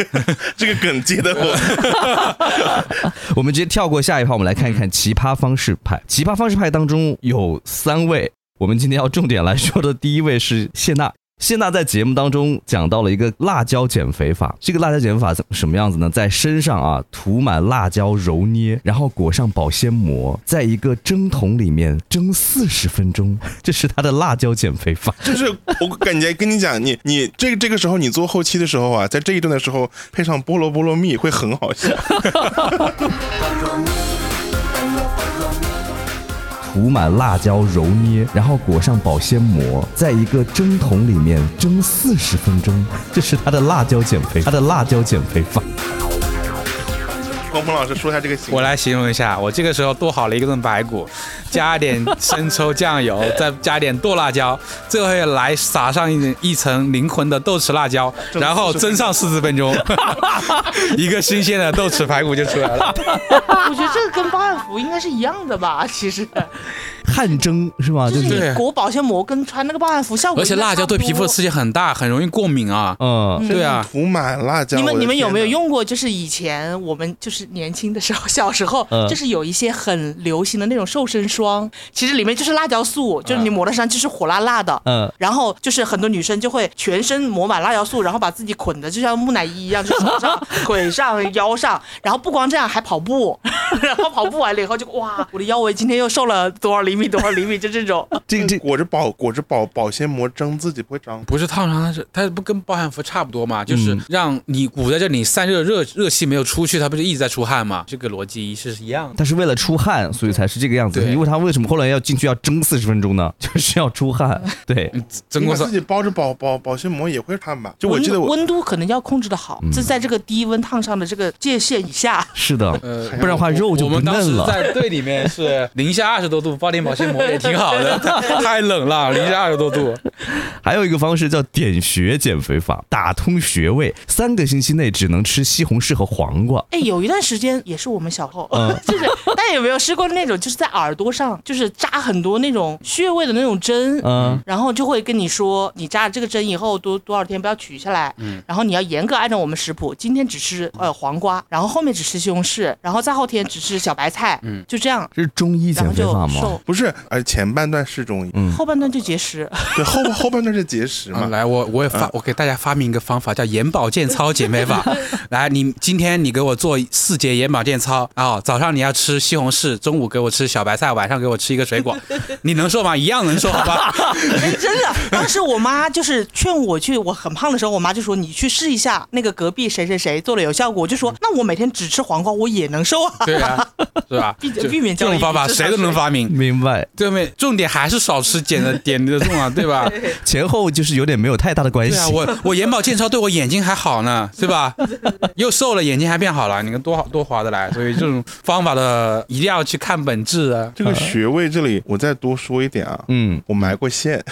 这个梗接的我。我们直接跳过下一趴，我们来看一看奇葩方式派。奇葩方式派当中有三位，我们今天要重点来说的第一位是谢娜。谢娜在节目当中讲到了一个辣椒减肥法，这个辣椒减肥法怎什么样子呢？在身上啊涂满辣椒揉捏，然后裹上保鲜膜，在一个蒸桶里面蒸四十分钟，这是她的辣椒减肥法。就是我感觉跟你讲，你你这个这个时候你做后期的时候啊，在这一段的时候配上菠萝菠萝蜜会很好笑。涂满辣椒揉捏，然后裹上保鲜膜，在一个蒸桶里面蒸四十分钟，这是他的辣椒减肥，他的辣椒减肥法。光鹏老师说一下这个，我来形容一下，我这个时候剁好了一顿排骨，加点生抽酱油，再加点剁辣椒，最后来撒上一一层灵魂的豆豉辣椒，然后蒸上四十分钟，一个新鲜的豆豉排骨就出来了。我觉得这个跟包汉服应该是一样的吧，其实。汗蒸是吧？就是你裹保鲜膜跟穿那个暴汗服效果。而且辣椒对皮肤的刺激很大，很容易过敏啊。嗯，对啊，涂满辣椒。你们你们有没有用过？就是以前我们就是年轻的时候，小时候就是有一些很流行的那种瘦身霜，其实里面就是辣椒素，就是你抹在身上就是火辣辣的。嗯。然后就是很多女生就会全身抹满辣椒素，然后把自己捆的就像木乃伊一样，就手上、腿上、腰上，然后不光这样还跑步，然后跑步完了以后就哇，我的腰围今天又瘦了多少厘米？米多少厘米就这种，这这裹着保裹着保保鲜膜蒸自己不会脏，不是烫伤，它是它不跟暴汗服差不多嘛？就是让你捂在这里散热热热气没有出去，它不是一直在出汗嘛？这个逻辑是是一样的。但是为了出汗，所以才是这个样子。因为它为什么后来要进去要蒸四十分钟呢？就是要出汗。对，蒸过自己包着保保保鲜膜也会烫吧？就我记得温度可能要控制的好，就在这个低温烫伤的这个界限以下。是的，呃，不然的话肉就不嫩了。在队里面是 零下二十多度，包点保。保鲜膜也挺好的，太冷了，零下二十多度。还有一个方式叫点穴减肥法，打通穴位，三个星期内只能吃西红柿和黄瓜。哎，有一段时间也是我们小后，就是大家有没有试过那种，就是在耳朵上就是扎很多那种穴位的那种针，嗯，然后就会跟你说，你扎了这个针以后多多少天不要取下来，嗯，然后你要严格按照我们食谱，今天只吃呃黄瓜，然后后面只吃西红柿，然后再后天只吃小白菜，嗯，就这样。这是中医减肥法吗？不是。是，而前半段是中医，后半段就节食。对，后后半段是节食嘛。来，我我也发，我给大家发明一个方法，叫眼保健操减肥法。来，你今天你给我做四节眼保健操啊，早上你要吃西红柿，中午给我吃小白菜，晚上给我吃一个水果，你能瘦吗？一样能瘦，好吧？真的，当时我妈就是劝我去，我很胖的时候，我妈就说你去试一下那个隔壁谁谁谁做了有效果，我就说那我每天只吃黄瓜我也能瘦啊。对啊，是吧？避避免这种方法谁都能发明，明白？对面？重点还是少吃，减的点的重啊，对吧？前后就是有点没有太大的关系。对啊，我我眼保健操对我眼睛还好呢，对吧？又瘦了，眼睛还变好了，你看多好多划得来。所以这种方法的一定要去看本质啊。这个穴位这里我再多说一点啊，嗯，我埋过线。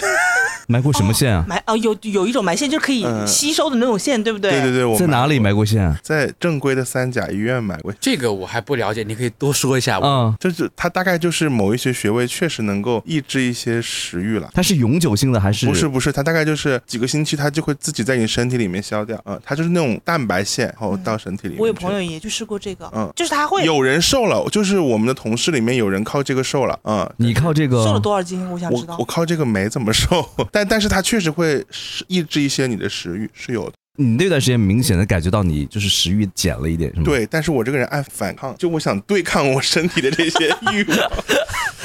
埋过什么线啊？埋哦，有有一种埋线，就是可以吸收的那种线，对不对？对对对，我在哪里埋过线啊？在正规的三甲医院埋过。这个我还不了解，你可以多说一下。嗯，就是它大概就是某一些穴位确实能够抑制一些食欲了。它是永久性的还是？不是不是，它大概就是几个星期，它就会自己在你身体里面消掉。嗯，它就是那种蛋白线，然后到身体里面。我有朋友也去试过这个，嗯，就是他会有人瘦了，就是我们的同事里面有人靠这个瘦了。嗯，你靠这个瘦了多少斤？我想知道。我靠这个没怎么瘦，但但是它确实会。会抑制一些你的食欲，是有的。你那段时间明显的感觉到你就是食欲减了一点，是吗？对，但是我这个人爱反抗，就我想对抗我身体的这些欲望。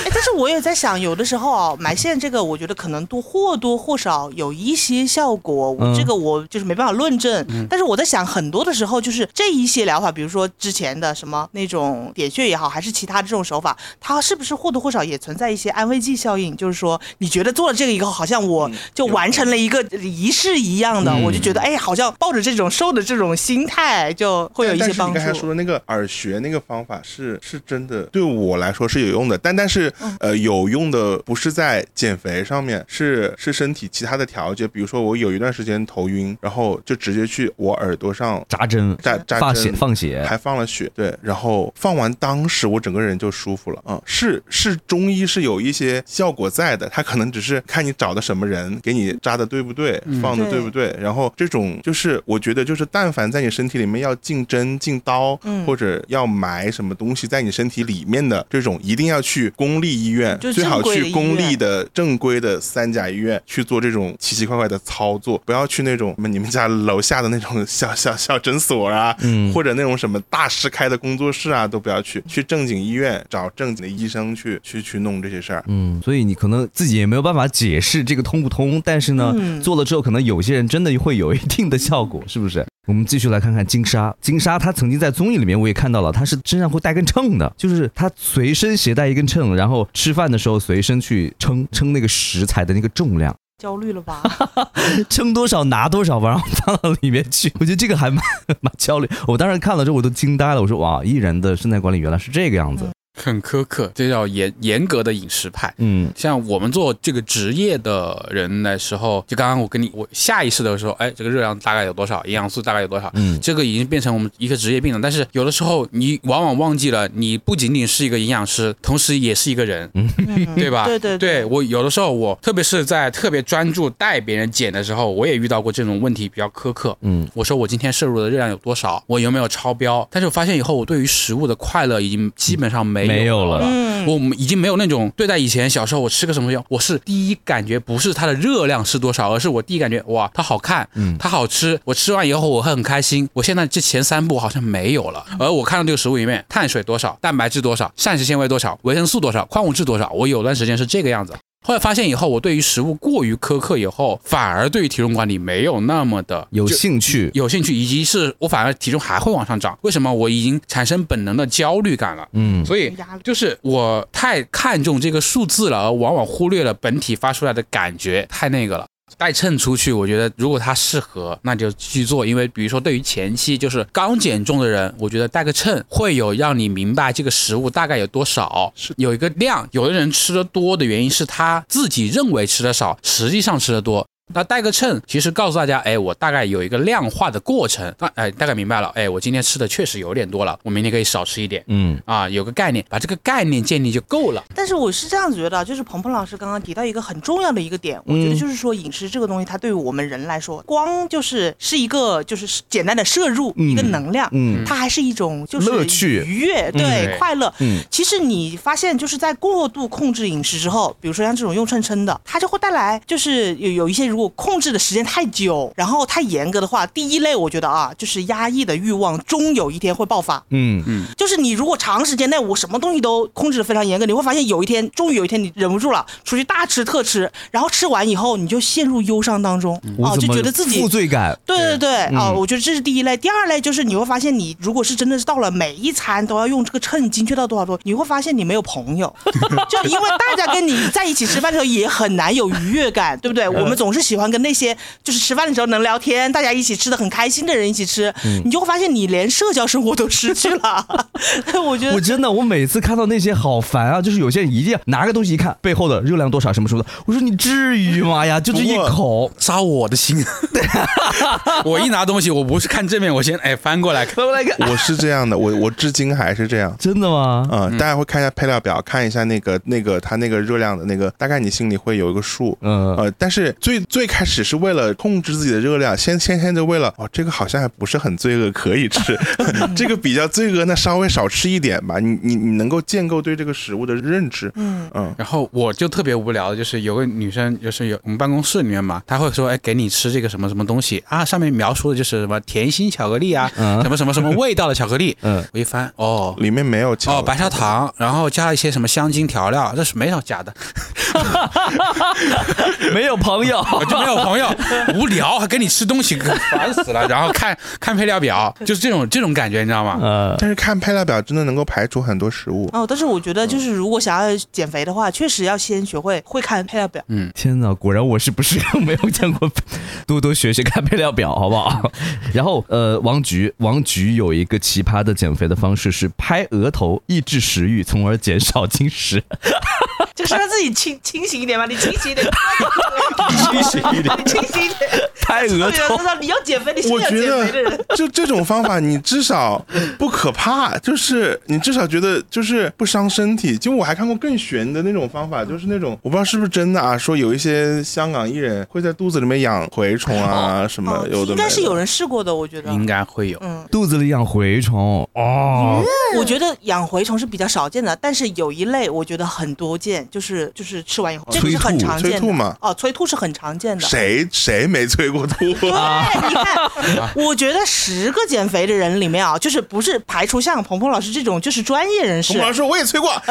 哎，但是我也在想，有的时候啊，埋线这个，我觉得可能多或多或少有一些效果，这个我就是没办法论证。但是我在想，很多的时候就是这一些疗法，比如说之前的什么那种点穴也好，还是其他的这种手法，它是不是或多或少也存在一些安慰剂效应？就是说，你觉得做了这个以后，好像我就完成了一个仪式一样的，我就觉得哎，好像。抱着这种瘦的这种心态，就会有一些帮助。你刚才说的那个耳穴那个方法是是真的，对我来说是有用的。但但是呃，有用的不是在减肥上面，是是身体其他的调节。比如说我有一段时间头晕，然后就直接去我耳朵上扎针，扎扎放血放血，还放了血。对，然后放完当时我整个人就舒服了。嗯，是是中医是有一些效果在的，他可能只是看你找的什么人，给你扎的对不对，放的对不对。然后这种就是。是，我觉得就是，但凡在你身体里面要进针、进刀，嗯。或者要埋什么东西在你身体里面的这种，一定要去公立医院，最好去公立的正规的三甲医院去做这种奇奇怪怪的操作，不要去那种什么你们家楼下的那种小小小诊所啊，嗯。或者那种什么大师开的工作室啊，都不要去，去正经医院找正经的医生去去去弄这些事儿。嗯，所以你可能自己也没有办法解释这个通不通，但是呢，做了之后，可能有些人真的会有一定的效。效果是不是？我们继续来看看金莎。金莎她曾经在综艺里面我也看到了，她是身上会带根秤的，就是她随身携带一根秤，然后吃饭的时候随身去称称那个食材的那个重量。焦虑了吧？称多少拿多少吧，然后放到里面去。我觉得这个还蛮 蛮焦虑。我当时看了之后我都惊呆了，我说哇，艺人的身材管理原来是这个样子。很苛刻，这叫严严格的饮食派。嗯，像我们做这个职业的人的时候，就刚刚我跟你我下意识的时候，哎，这个热量大概有多少，营养素大概有多少？嗯，这个已经变成我们一个职业病了。但是有的时候你往往忘记了，你不仅仅是一个营养师，同时也是一个人，对吧？对对对，我有的时候我特别是在特别专注带别人减的时候，我也遇到过这种问题，比较苛刻。嗯，我说我今天摄入的热量有多少，我有没有超标？但是我发现以后，我对于食物的快乐已经基本上没。没有了，我们已经没有那种对待以前小时候我吃个什么东西，我是第一感觉不是它的热量是多少，而是我第一感觉哇，它好看，嗯，它好吃，我吃完以后我会很开心。我现在这前三步好像没有了，而我看到这个食物里面碳水多少，蛋白质多少，膳食纤维多少，维生素多少，矿物质多少，我有段时间是这个样子。后来发现以后，我对于食物过于苛刻以后，反而对于体重管理没有那么的有兴趣，有兴趣，以及是我反而体重还会往上涨。为什么？我已经产生本能的焦虑感了。嗯，所以就是我太看重这个数字了，而往往忽略了本体发出来的感觉，太那个了。带秤出去，我觉得如果它适合，那就去做。因为比如说，对于前期就是刚减重的人，我觉得带个秤会有让你明白这个食物大概有多少，是有一个量。有的人吃的多的原因是他自己认为吃的少，实际上吃的多。那带个秤，其实告诉大家，哎，我大概有一个量化的过程，那哎，大概明白了，哎，我今天吃的确实有点多了，我明天可以少吃一点，嗯，啊，有个概念，把这个概念建立就够了。但是我是这样子觉得，就是鹏鹏老师刚刚提到一个很重要的一个点，我觉得就是说饮食这个东西，它对于我们人来说，光就是是一个就是简单的摄入一个能量，嗯，它还是一种就是乐趣。愉悦，对，快乐。嗯，其实你发现就是在过度控制饮食之后，比如说像这种用秤称的，它就会带来就是有有一些如果控制的时间太久，然后太严格的话，第一类我觉得啊，就是压抑的欲望终有一天会爆发。嗯嗯，就是你如果长时间内我什么东西都控制的非常严格，你会发现有一天，终于有一天你忍不住了，出去大吃特吃，然后吃完以后你就陷入忧伤当中，啊，就觉得自己负罪感。对对对，啊，我觉得这是第一类。第二类就是你会发现，你如果是真的是到了每一餐都要用这个秤精确到多少多，你会发现你没有朋友，就因为大家跟你在一起吃饭的时候也很难有愉悦感，对不对？我们总是喜欢跟那些就是吃饭的时候能聊天，大家一起吃的很开心的人一起吃，你就会发现你连社交生活都失去了。我觉得我真的，我每次看到那些好烦啊！就是有些人一定要拿个东西一看背后的热量多少什么什么的，我说你至于吗呀？就这一口扎我的心。我一拿东西，我不是看正面，我先哎翻过来，翻过来看。我是这样的，我我至今还是这样。真的吗？嗯，大家会看一下配料表，看一下那个那个它那个热量的那个，大概你心里会有一个数。嗯呃，但是最最开始是为了控制自己的热量，先先先就为了哦，这个好像还不是很罪恶，可以吃。这个比较罪恶，那稍微少吃一点吧。你你你能够建构对这个食物的认知。嗯嗯。然后我就特别无聊的就是有个女生，就是有我们办公室里面嘛，她会说，哎，给你吃这个什么什么东西啊？上面描述的就是什么甜心巧克力啊，什么什么什么味道的巧克力。嗯。我一翻，哦，里面没有哦，白砂糖，然后加了一些什么香精调料，这是没有假的。没有朋友，就没有朋友，无聊还跟你吃东西，烦死了。然后看看配料表，就是这种这种感觉，你知道吗？呃，但是看配料表真的能够排除很多食物。哦，但是我觉得就是如果想要减肥的话，确实要先学会会看配料表。嗯，天哪，果然我是不是没有见过？多多学学看配料表，好不好？然后呃，王菊，王菊有一个奇葩的减肥的方式是拍额头抑制食欲，从而减少进食。就是让自己清清醒一点吧，你清醒一点，清醒一点，你清醒一点，拍额头。你要减肥，你是要减肥的人。就这种方法，你至少不可怕，就是你至少觉得就是不伤身体。就我还看过更悬的那种方法，就是那种我不知道是不是真的啊，说有一些香港艺人会在肚子里面养蛔虫啊什么，有的应该是有人试过的，我觉得应该会有。嗯，肚子里养蛔虫哦，我觉得养蛔虫是比较少见的，但是有一类我觉得很多见，就是就是吃完以后，这个是很常见的。催吐吗？哦，催吐是很常见的。谁谁没催过吐？对，你看，我觉得十个减肥的人里面啊，就是不是排除像鹏鹏老师这种就是专业人士。鹏鹏老师我也催过，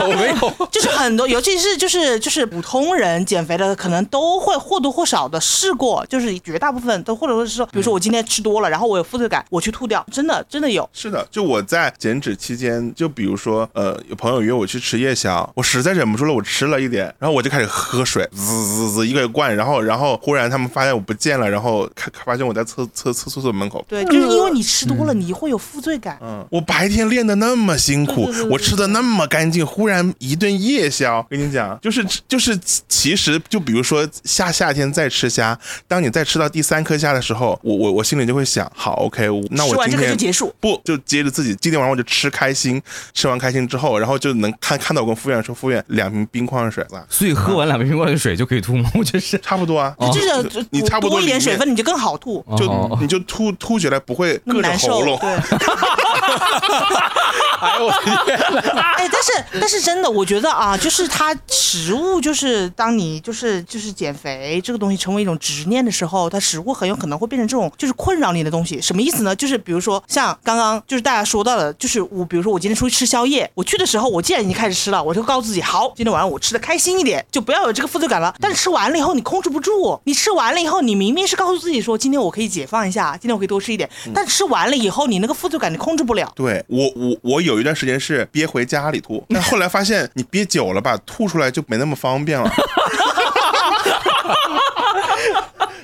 我没有。就是很多，尤其是就是就是普通人减肥的，可能都会或多或少的试过，就是绝大部分都或者说是说，比如说我今天吃多了，然后我有负罪感，我去吐掉，真的真的有。是的，就我在减脂期间，就比如说呃，有朋友约我去吃夜宵，我实在忍不住了，我吃了一点，然后我就开始喝水，滋滋滋一个灌，然后然后忽然他们发现我不见了，然后看发现我在厕厕厕厕所门口。对，就是因为你吃多了，你会有负罪感。嗯，我白天练的那么辛苦，我吃的那么干净，忽然一顿夜宵，跟你讲，就是就是其实就比如说夏夏天再吃虾，当你再吃到第三颗虾的时候，我我我心里就会想，好，OK，那我今天就结束，不就接着自己今天晚上我就吃开心，吃完开心之后，然后就能看看到我跟服务员说，服务员两瓶冰矿泉水吧。所以喝完两瓶冰矿泉水就可以吐吗？我觉得是差不多啊，就是你差不多一点水分，你就更好吐，就你就吐吐起来不会硌着喉咙。对。哎呦我的天！哎，但是但是真的，我觉得啊，就是它食物，就是当你就是就是减肥这个东西成为一种执念的时候，它食物很有可能会变成这种就是困扰你的东西。什么意思呢？就是比如说像刚刚就是大家说到的，就是我比如说我今天出去吃宵夜，我去的时候我既然已经开始吃了，我就告诉自己，好，今天晚上我吃的开心一点，就不要有这个负罪感了。但是吃完了以后你控制不住，你吃完了以后你明明是告诉自己说今天我可以解放一下，今天我可以多吃一点，但吃完了以后你那个负罪感你控制不了。对我我我有一段时间是憋回家里吐，但后来发现你憋久了吧，吐出来就没那么方便了。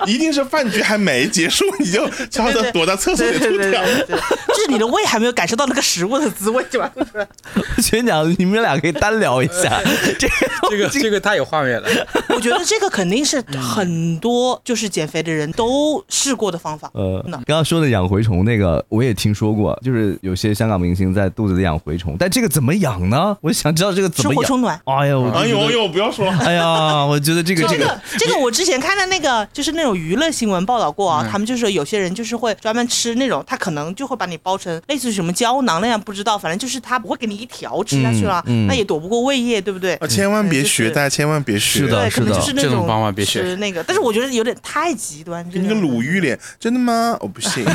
一定是饭局还没结束，你就悄悄的躲在厕所里吐掉。就是你的胃还没有感受到那个食物的滋味，对吧？学长，你们俩可以单聊一下。这个这个这个太有画面了。我觉得这个肯定是很多就是减肥的人都试过的方法。呃，刚刚说的养蛔虫那个我也听说过，就是有些香港明星在肚子里养蛔虫，但这个怎么养呢？我想知道这个怎么养。吃活虫卵。哎呦，哎呦哎呦，不要说。哎呀，我觉得这个这个这个我之前看的那个就是那种娱乐新闻报道过啊，他们就是有些人就是会专门吃那种，他可能就会把你包成类似于什么胶囊那样，不知道，反正就是他不会给你一条吃下去了，那也躲不过胃液，对不对？啊千万别学，大家千万别学。是的，可能就是那种方法别学那个，但是我觉得有点太极端。那个鲁豫脸，真的吗？我不信。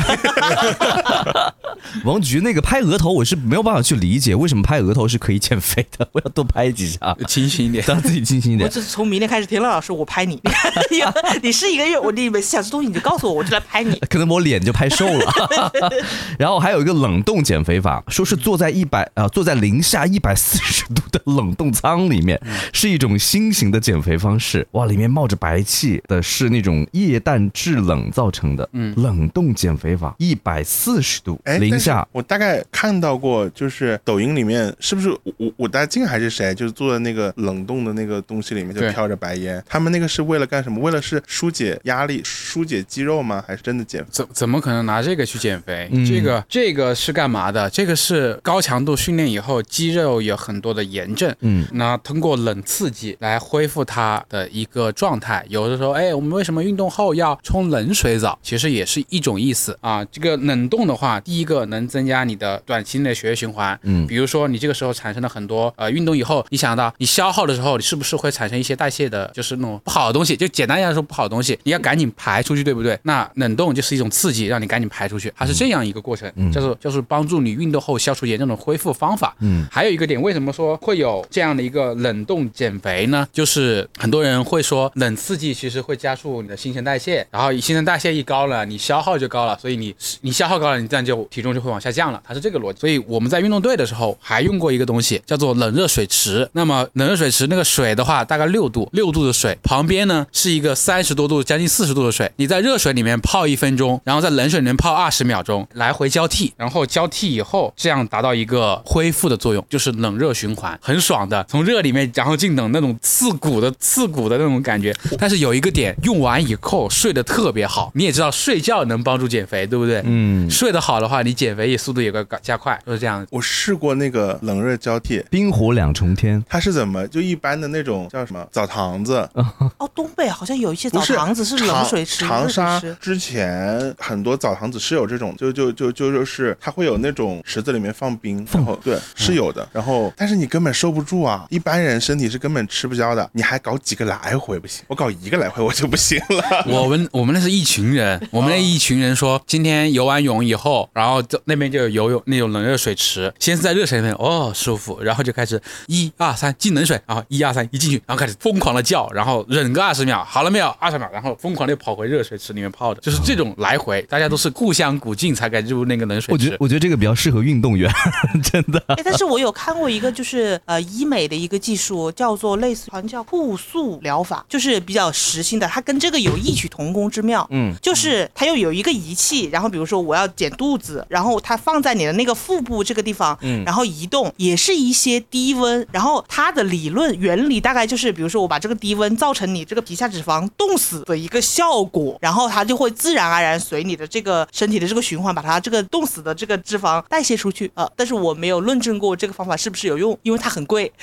王菊那个拍额头，我是没有办法去理解为什么拍额头是可以减肥的。我要多拍几下，清醒一点，让自己清醒一点。我从明天开始，田乐老师，我拍你。你是一个月，我你们想吃东西你就告诉我，我就来拍你。可能我脸就拍瘦了。然后还有一个冷冻减肥法，说是坐在一百啊，坐在零下一百四十度的冷冻舱里面，是一种新型的减肥方式。哇，里面冒着白气的是那种液氮制冷造成的。嗯，冷冻减肥法，一百四十度，零下。我大概看到过，就是抖音里面是不是武武大靖还是谁，就是坐在那个冷冻的那个东西里面就飘着白烟。他们那个是为了干什么？为了是疏解压力、疏解肌肉吗？还是真的减？怎怎么可能拿这个去减肥？这个这个是干嘛的？这个是高强度训练以后肌肉有很多的炎症。嗯，那通过冷刺激来恢复它的一个状态。有的时候，哎，我们为什么运动后要冲冷水澡？其实也是一种意思啊。这个冷冻的话，第一个能增加你的短期内血液循环。嗯，比如说你这个时候产生了很多呃运动以后，你想到你消耗的时候，你是不是会产生一些代谢的，就是那种不好的东西？就简单来说，不好的东西你要赶紧排出去，对不对？那冷冻就是一种刺激，让你赶紧排出去，它是这样一个过程，叫做就是帮助你运动后消除炎症的恢复方法。嗯，还有一个点，为什么说会有这样的一个冷冻减肥呢？就是很多人会说冷刺激其实会加速你的新陈代谢，然后新陈代谢一高了，你消耗就高了，所以你你消耗高了，你这样就体重就会往下降了，它是这个逻辑。所以我们在运动队的时候还用过一个东西，叫做冷热水池。那么冷热水池那个水的话，大概六度，六度的水旁边呢是一个三十多度、将近四十度的水，你在热水里面泡一分钟，然后在冷水里面泡二十秒钟，来回交替，然后交替以后，这样达到一个恢复的作用，就是冷热循环，很爽的，从热里面然后进冷，那种刺骨的刺骨的那种感觉。但是有一个点，用完以后睡得特别好。你也知道睡觉能帮助减肥，对不对？嗯，睡得好的话，你减肥也速度也会加快，就是这样。我试过那个冷热交替，冰火两重天，它是怎么？就一般的那种叫什么澡堂子？哦，东北好像有一些澡堂子是冷水池。长沙之前很多澡堂子是有这种，就就就就就是它会有那种池子里面放冰，然后对是有的。然后但是你根本受不住啊，一般人身体是根本吃不消的。你还搞几个来回不行？我搞一个来回我就不行了。我们我们那是一群人，我们那一群人说今天游完泳以后，然后就那边就有游泳那种冷热水池，先是在热水里面哦舒服，然后就开始一二三进冷水，然后一二三一进去，然后开始疯狂的叫，然后忍个二十秒，好了没有？二十秒，然后疯狂的跑回热水池里面泡的，就是这种来回，大家都是互相鼓劲才敢入那个冷水池。我觉得我觉得这个比较适合运动员，真的。哎，但是我有看过一个就是呃医美的一个技术，叫做类似好像叫护素疗法，就是比较实心的，它跟这个有异曲同工之妙。嗯，就是它又有一个仪器，然后比如说我要减肚子，然后它放在你的那个腹部这个地方，嗯，然后移动，也是一些低温，然后它的理论原理大概就是，比如说我把这个低温造成你这个皮下脂肪冻死的一个效果，然后它就会自然而然随你的这个身体的这个循环，把它这个冻死的这个脂肪代谢出去。啊，但是我没有论证过这个方法是不是有用，因为它很贵。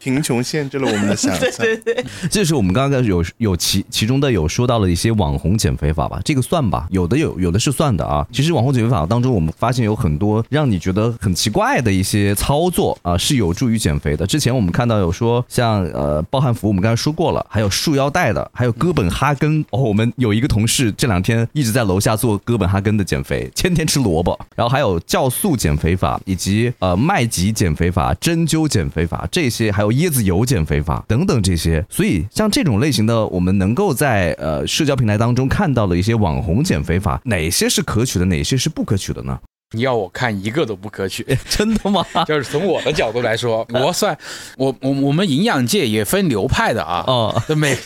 贫穷限制了我们的想象。对对对，这是我们刚刚有有其其中的有说到了一些网红减肥法吧，这个算吧，有的有有的是算的啊。其实网红减肥法当中，我们发现有很多让你觉得很奇怪的一些操作啊，是有助于减肥的。之前我们看到有说像呃暴汗服，我们刚才说过了，还有束腰带的，还有哥本哈根。哦，我们有一个同事这两天一直在楼下做哥本哈根的减肥，天天吃萝卜。然后还有酵素减肥法，以及呃麦吉减肥法、针灸减肥法这些，还有椰子油减肥法等等这些。所以像这种类型的，我们能够在呃社交平台当中看到的一些网红减肥法，哪些是可取的，哪些是不可取的呢？你要我看一个都不可取，真的吗？就是从我的角度来说，我算我我我们营养界也分流派的啊。哦，每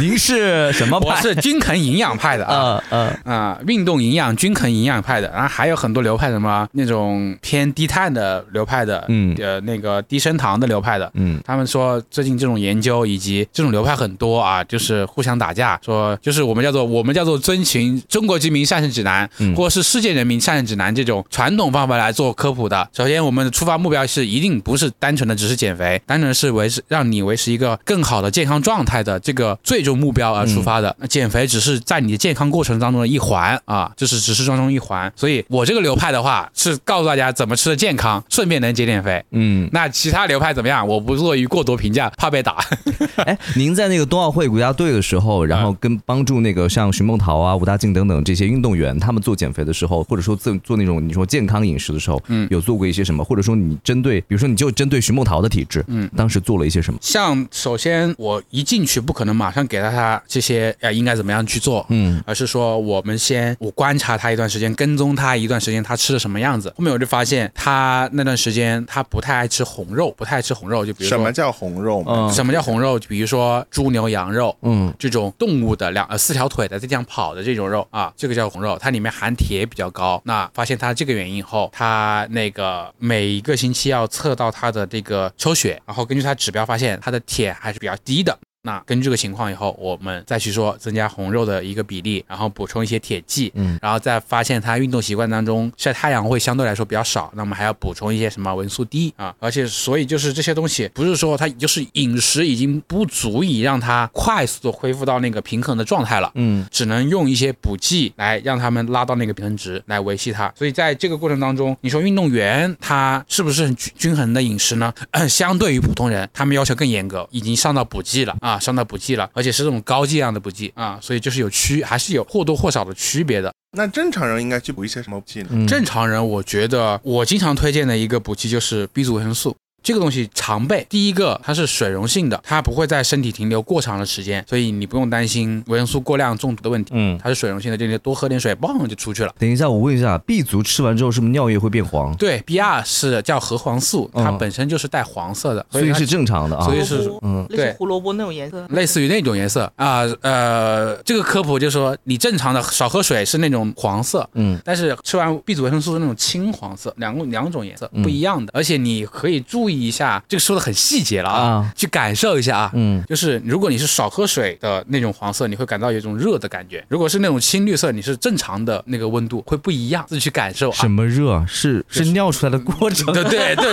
您是什么？我是均衡营养派的啊嗯啊！运动营养均衡营养派的，然后还有很多流派，什么那种偏低碳的流派的，嗯呃那个低升糖的流派的，嗯，他们说最近这种研究以及这种流派很多啊，就是互相打架，说就是我们叫做我们叫做遵循中国居民膳食指南，或者是世界人民膳食指南这种传统方法来做科普的。首先，我们的出发目标是一定不是单纯的只是减肥，单纯是维持让你维持一个更好的健康状态的这个最终目标而出发的。那减肥只是在你的健康过程当中的一环啊，就是只是当中一环。所以我这个流派的话是告诉大家怎么吃的健康，顺便能减减肥。嗯，那其他流派怎么样？我不乐于过多评价，怕被打。哎，您在那个冬奥会国家队的时候，然后跟帮助那个像徐梦桃啊、吴大靖等等这些运动员，他们做减肥的时候，或者说做做那种你说健康饮食的时候，嗯，有做过一些什么？或者说你针对，比如说你就针对徐梦桃的体质，嗯，当时做了一些什么？像首先我一进去不可能马上给到他这些呃应该怎么样去做，嗯，而是说我们先我观察他一段时间，跟踪他一段时间，他吃的什么样子。后面我就发现他那段时间他不太爱吃红肉，不太爱吃红肉，就比如什么叫红肉？嗯，什么叫红肉？比如说猪牛羊肉，嗯，这种动物的两呃四条腿的在地上跑的这种肉啊，这个叫红肉，它里面含铁比较高。那啊发现他这个原因后，他那个每一个星期要测到他的这个抽血，然后根据他指标发现他的铁还是比较低的。那根据这个情况以后，我们再去说增加红肉的一个比例，然后补充一些铁剂，嗯，然后再发现他运动习惯当中晒太阳会相对来说比较少，那么还要补充一些什么维生素 D 啊，而且所以就是这些东西不是说他就是饮食已经不足以让他快速的恢复到那个平衡的状态了，嗯，只能用一些补剂来让他们拉到那个平衡值来维系它。所以在这个过程当中，你说运动员他是不是很均均衡的饮食呢？相对于普通人，他们要求更严格，已经上到补剂了啊。上到补剂了，而且是这种高剂量的补剂啊，所以就是有区，还是有或多或少的区别的。那正常人应该去补一些什么补剂呢？正常人，我觉得我经常推荐的一个补剂就是 B 族维生素。这个东西常备，第一个它是水溶性的，它不会在身体停留过长的时间，所以你不用担心维生素过量中毒的问题。嗯，它是水溶性的，这里多喝点水，嘣就出去了。等一下，我问一下，B 族吃完之后是不是尿液会变黄？对，B 二是叫核黄素，它本身就是带黄色的，所以是正常的啊。所以是嗯，对，胡萝卜那种颜色，类似于那种颜色啊。呃，这个科普就是说，你正常的少喝水是那种黄色，嗯，但是吃完 B 族维生素是那种青黄色，两两种颜色不一样的，而且你可以注意一下这个说的。很细节了啊，去感受一下啊，嗯，就是如果你是少喝水的那种黄色，你会感到有一种热的感觉；如果是那种青绿色，你是正常的那个温度，会不一样，自己去感受。什么热？是是尿出来的过程？对对对对。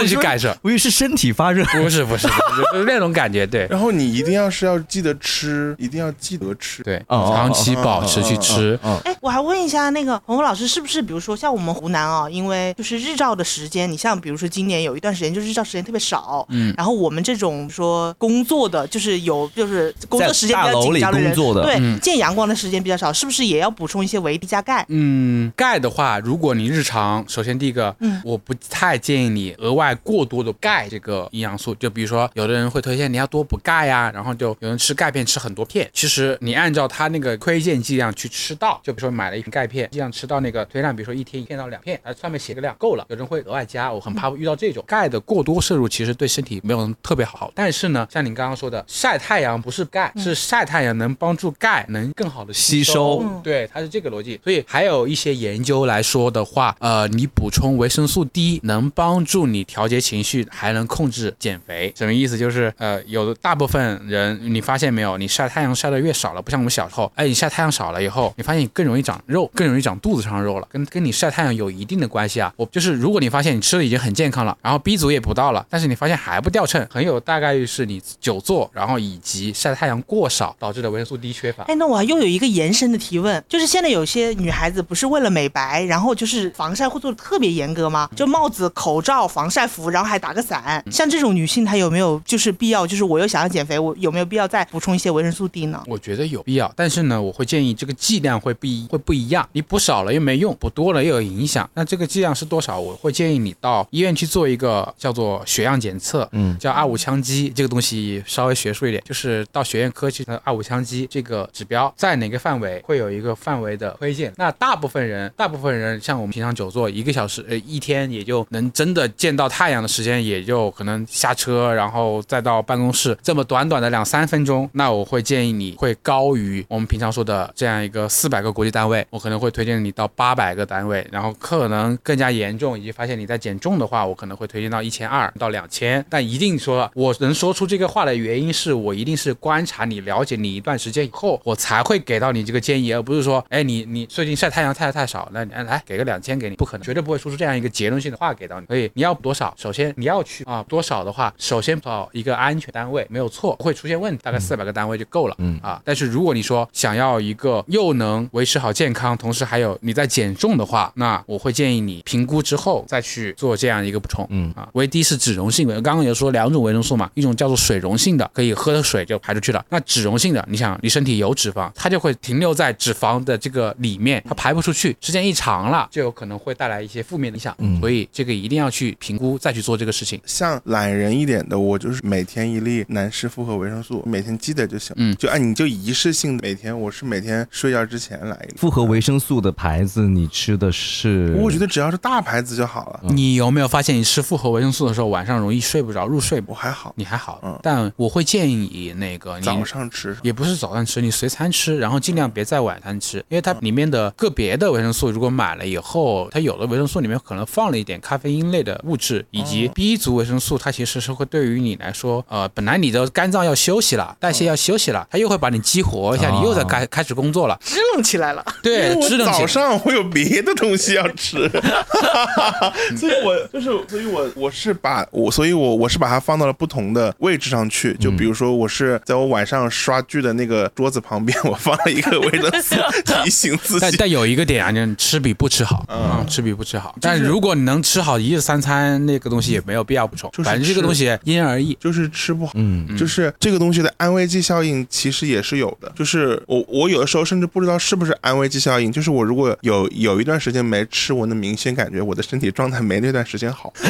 自己去感受，我以为是身体发热，不是不是，就是那种感觉，对。然后你一定要是要记得吃，一定要记得吃，对，长期保持去吃。哎，我还问一下那个鹏鹏老师，是不是比如说像我们湖南啊，因为就是日照的时间，你像比如说今年有一段时间就日照时间特别少，嗯，然后我们这种说工作的，就是有就是工作时间比较紧张的人，对，见阳光的时间比较少，是不是也要补充一些维 D 加钙？嗯，钙的话，如果你日常，首先第一个，嗯，我不太建议你额外。外过多的钙这个营养素，就比如说有的人会推荐你要多补钙呀，然后就有人吃钙片吃很多片。其实你按照他那个推荐剂量去吃到，就比如说买了一瓶钙片，剂量吃到那个推量，比如说一天一片到两片，哎，上面写个量够了。有人会额外加，我很怕遇到这种钙的过多摄入，其实对身体没有特别好。但是呢，像您刚刚说的，晒太阳不是钙，是晒太阳能帮助钙能更好的吸收。对，它是这个逻辑。所以还有一些研究来说的话，呃，你补充维生素 D 能帮助你。调调节情绪还能控制减肥，什么意思？就是呃，有的大部分人，你发现没有？你晒太阳晒的越少了，不像我们小时候，哎，你晒太阳少了以后，你发现你更容易长肉，更容易长肚子上的肉了，跟跟你晒太阳有一定的关系啊。我就是，如果你发现你吃的已经很健康了，然后 B 族也补到了，但是你发现还不掉秤，很有大概率是你久坐，然后以及晒太阳过少导致的维生素 D 缺乏。哎，那我又有一个延伸的提问，就是现在有些女孩子不是为了美白，然后就是防晒会做的特别严格吗？就帽子、口罩、防晒。晒服，然后还打个伞。像这种女性，她有没有就是必要？就是我又想要减肥，我有没有必要再补充一些维生素 D 呢？我觉得有必要，但是呢，我会建议这个剂量会不会不一样。你补少了又没用，补多了又有影响。那这个剂量是多少？我会建议你到医院去做一个叫做血样检测，嗯，叫二五羟基。这个东西稍微学术一点，就是到血液科去的二五羟基这个指标在哪个范围，会有一个范围的推荐。那大部分人，大部分人像我们平常久坐一个小时，呃，一天也就能真的见到太阳的时间，也就可能下车，然后再到办公室这么短短的两三分钟。那我会建议你会高于我们平常说的这样一个四百个国际单位，我可能会推荐你到八百个单位，然后可能更加严重，以及发现你在减重的话，我可能会推荐到一千二到两千。但一定说我能说出这个话的原因是我一定是观察你、了解你一段时间以后，我才会给到你这个建议，而不是说，哎，你你最近晒太阳晒的太少，那你来给个两千给你，不可能，绝对不会说出这样一个结论性的话给到你。所以你要多少，首先你要去啊多少的话，首先找一个安全单位，没有错，不会出现问题，大概四百个单位就够了，嗯啊。但是如果你说想要一个又能维持好健康，同时还有你在减重的话，那我会建议你评估之后再去做这样一个补充，嗯啊。维 D 是脂溶性维，刚刚有说两种维生素嘛，一种叫做水溶性的，可以喝的水就排出去了。那脂溶性的，你想你身体有脂肪，它就会停留在脂肪的这个里面，它排不出去，时间一长了，就有可能会带来一些负面影响。嗯，所以这个一定要去评估再去做这个事情。像懒人一点的，我就是每天一粒男士复合维生素，每天记得就行。嗯，就按你就仪式性的每天，我是每天睡觉之前来一粒。复合维生素的牌子，你吃的是？我觉得只要是大牌子就好了。你有没有发现你吃复合维生素的时候，晚上容易睡不着，入睡？我还好，你还好。嗯，但我会建议你那个早上吃，也不是早上吃，你随餐吃，然后尽量别在晚餐吃，因为它里面的个别的维生素，如果买了以后，它有的维生素里面可能放了一点咖啡因类的物质，以及 B 族维生素，它其实是会对于你来说，呃，本来你的肝脏要休息了，代谢要休息了，它又会把你激活一下，你又在开开始工作了，支棱起来了。对，支棱。早上会有别的东西要吃，所以我就是，所以我我是把我，所以我我是把它放到了不同的位置上去，就比如说我是在我晚上刷剧的那个桌子旁边，我放了一个维生素提醒自己。但但有一个点啊，就是吃比不吃好，嗯，吃比不吃好。但如果你能吃好一日三餐，那个东西也没有必要补充，反正这个东西因人而异，就是吃不好，嗯，就是这个东西的安慰剂效应其实也是有的，就是我我有的时候甚至不知道是不是安慰剂效应，就是我如果有有一段时间没吃，我能明显感觉我的身体状态没那段时间好。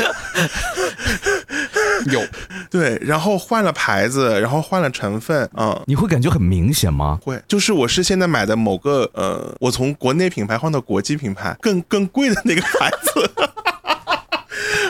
有，对，然后换了牌子，然后换了成分，嗯，你会感觉很明显吗？会，就是我是现在买的某个，呃，我从国内品牌换到国际品牌，更更贵的那个牌子。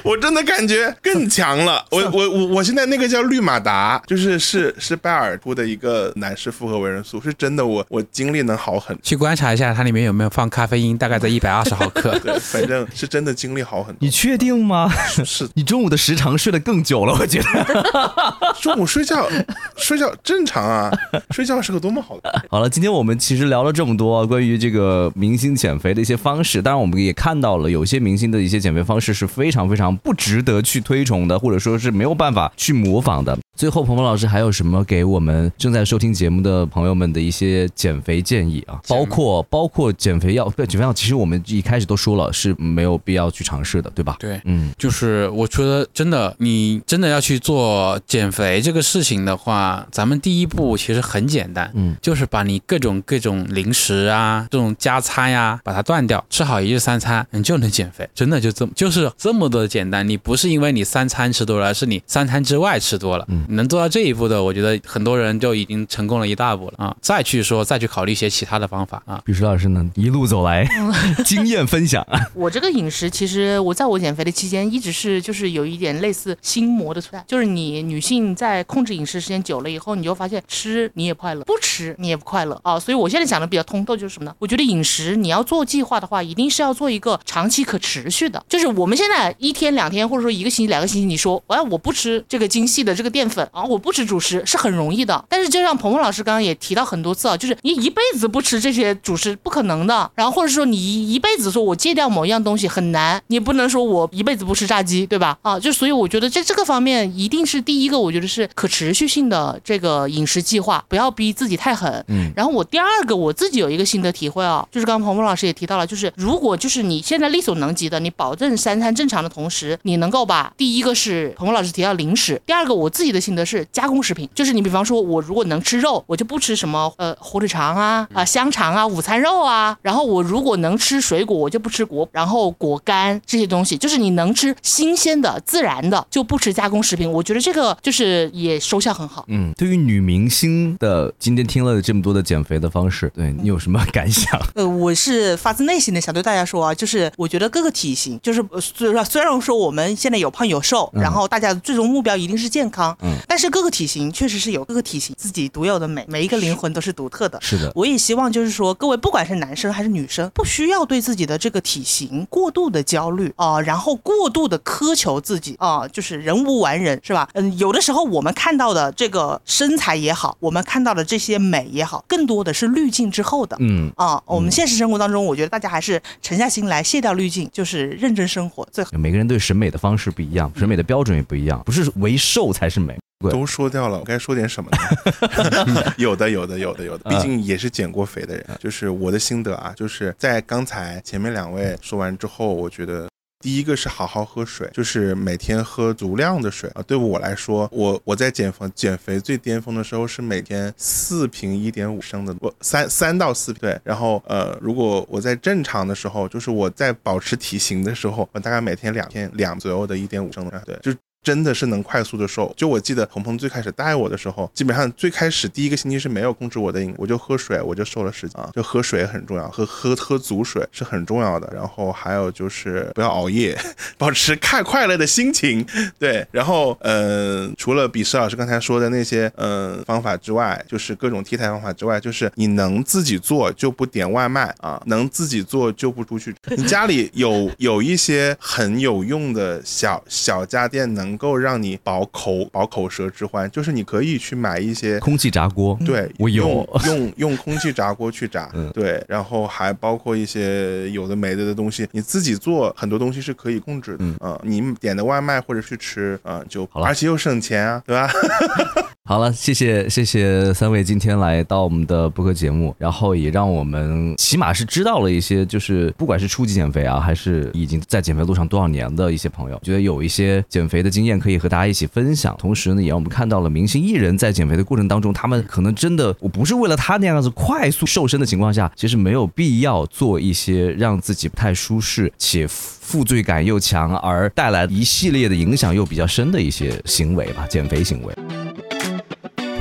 我真的感觉更强了，我我我我现在那个叫绿马达，就是是是拜耳出的一个男士复合维生素，是真的，我我精力能好很。去观察一下它里面有没有放咖啡因，大概在一百二十毫克。对，反正是真的精力好很多。你确定吗？是 你中午的时长睡得更久了，我觉得。中午睡觉睡觉正常啊，睡觉是个多么好的。好了，今天我们其实聊了这么多关于这个明星减肥的一些方式，当然我们也看到了有些明星的一些减肥方式是非常非常。不值得去推崇的，或者说是没有办法去模仿的。最后，鹏鹏老师还有什么给我们正在收听节目的朋友们的一些减肥建议啊？包括包括减肥药，对减肥药，其实我们一开始都说了是没有必要去尝试的，对吧？对，嗯，就是我觉得真的，你真的要去做减肥这个事情的话，咱们第一步其实很简单，嗯，就是把你各种各种零食啊，这种加餐呀，把它断掉，吃好一日三餐，你就能减肥。真的就这么，就是这么多简单。你不是因为你三餐吃多了，而是你三餐之外吃多了，嗯。能做到这一步的，我觉得很多人就已经成功了一大步了啊！再去说，再去考虑一些其他的方法啊。比如说老师呢，一路走来 经验分享。我这个饮食其实我在我减肥的期间，一直是就是有一点类似心魔的存在，就是你女性在控制饮食时间久了以后，你就发现吃你也不快乐，不吃你也不快乐啊。所以我现在想的比较通透，就是什么呢？我觉得饮食你要做计划的话，一定是要做一个长期可持续的。就是我们现在一天两天，或者说一个星期两个星期，你说哎我不吃这个精细的这个淀粉。啊，我不吃主食是很容易的，但是就像鹏鹏老师刚刚也提到很多次啊，就是你一辈子不吃这些主食不可能的，然后或者说你一辈子说我戒掉某一样东西很难，你不能说我一辈子不吃炸鸡，对吧？啊，就所以我觉得在这个方面一定是第一个，我觉得是可持续性的的这个饮食计划，不要逼自己太狠。嗯，然后我第二个我自己有一个心得体会啊，就是刚刚鹏鹏老师也提到了，就是如果就是你现在力所能及的，你保证三餐正常的同时，你能够把第一个是鹏鹏老师提到零食，第二个我自己的心得是加工食品，就是你比方说我如果能吃肉，我就不吃什么呃火腿肠啊啊香肠啊午餐肉啊，然后我如果能吃水果，我就不吃果，然后果干这些东西，就是你能吃新鲜的自然的，就不吃加工食品。我觉得这个就是也收效很好。嗯，对于女明星的，今天听了这么多的减肥的方式，对你有什么感想？呃，我是发自内心的想对大家说啊，就是我觉得各个体型，就是虽然虽然说我们现在有胖有瘦，然后大家的最终目标一定是健康，嗯，但是各个体型确实是有各个体型自己独有的美，每一个灵魂都是独特的。是的，我也希望就是说，各位不管是男生还是女生，不需要对自己的这个体型过度的焦虑啊，然后过度的苛求自己啊，就是人无完人，是吧？嗯，有的时候我们看到的这个身材也好，我们看到的这些美也好，更多的是滤镜之后的，嗯啊，我们现实生活当中，我觉得大家还是沉下心来，卸掉滤镜，就是认真生活最好。每个人对审美的方式不一样，审美的标准也不一样，不是唯瘦才是美。都说掉了，我该说点什么呢？有的，有的，有的，有的。毕竟也是减过肥的人，就是我的心得啊，就是在刚才前面两位说完之后，我觉得第一个是好好喝水，就是每天喝足量的水啊。对我来说，我我在减肥减肥最巅峰的时候是每天四瓶一点五升的，我三三到四瓶。对，然后呃，如果我在正常的时候，就是我在保持体型的时候，我大概每天两天两左右的一点五升的，对，就。真的是能快速的瘦。就我记得鹏鹏最开始带我的时候，基本上最开始第一个星期是没有控制我的饮，我就喝水，我就瘦了十斤啊。就喝水很重要，喝喝喝足水是很重要的。然后还有就是不要熬夜，保持看快乐的心情。对，然后嗯，除了比施老师刚才说的那些嗯方法之外，就是各种替代方法之外，就是你能自己做就不点外卖啊，能自己做就不出去。你家里有有一些很有用的小小家电能。能够让你饱口饱口舌之欢，就是你可以去买一些空气炸锅，对我有。用用空气炸锅去炸，对，然后还包括一些有的没的的东西，你自己做很多东西是可以控制的，嗯，你点的外卖或者去吃，啊，就好了，而且又省钱啊，对吧？好了，谢谢谢谢三位今天来到我们的播客节目，然后也让我们起码是知道了一些，就是不管是初级减肥啊，还是已经在减肥路上多少年的一些朋友，觉得有一些减肥的经验可以和大家一起分享。同时呢，也让我们看到了明星艺人，在减肥的过程当中，他们可能真的我不是为了他那样子快速瘦身的情况下，其实没有必要做一些让自己不太舒适且负罪感又强而带来一系列的影响又比较深的一些行为吧，减肥行为。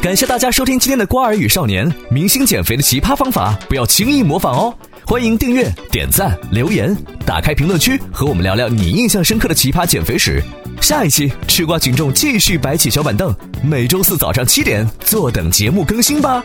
感谢大家收听今天的《瓜儿与少年》，明星减肥的奇葩方法，不要轻易模仿哦！欢迎订阅、点赞、留言，打开评论区和我们聊聊你印象深刻的奇葩减肥史。下一期吃瓜群众继续摆起小板凳，每周四早上七点坐等节目更新吧。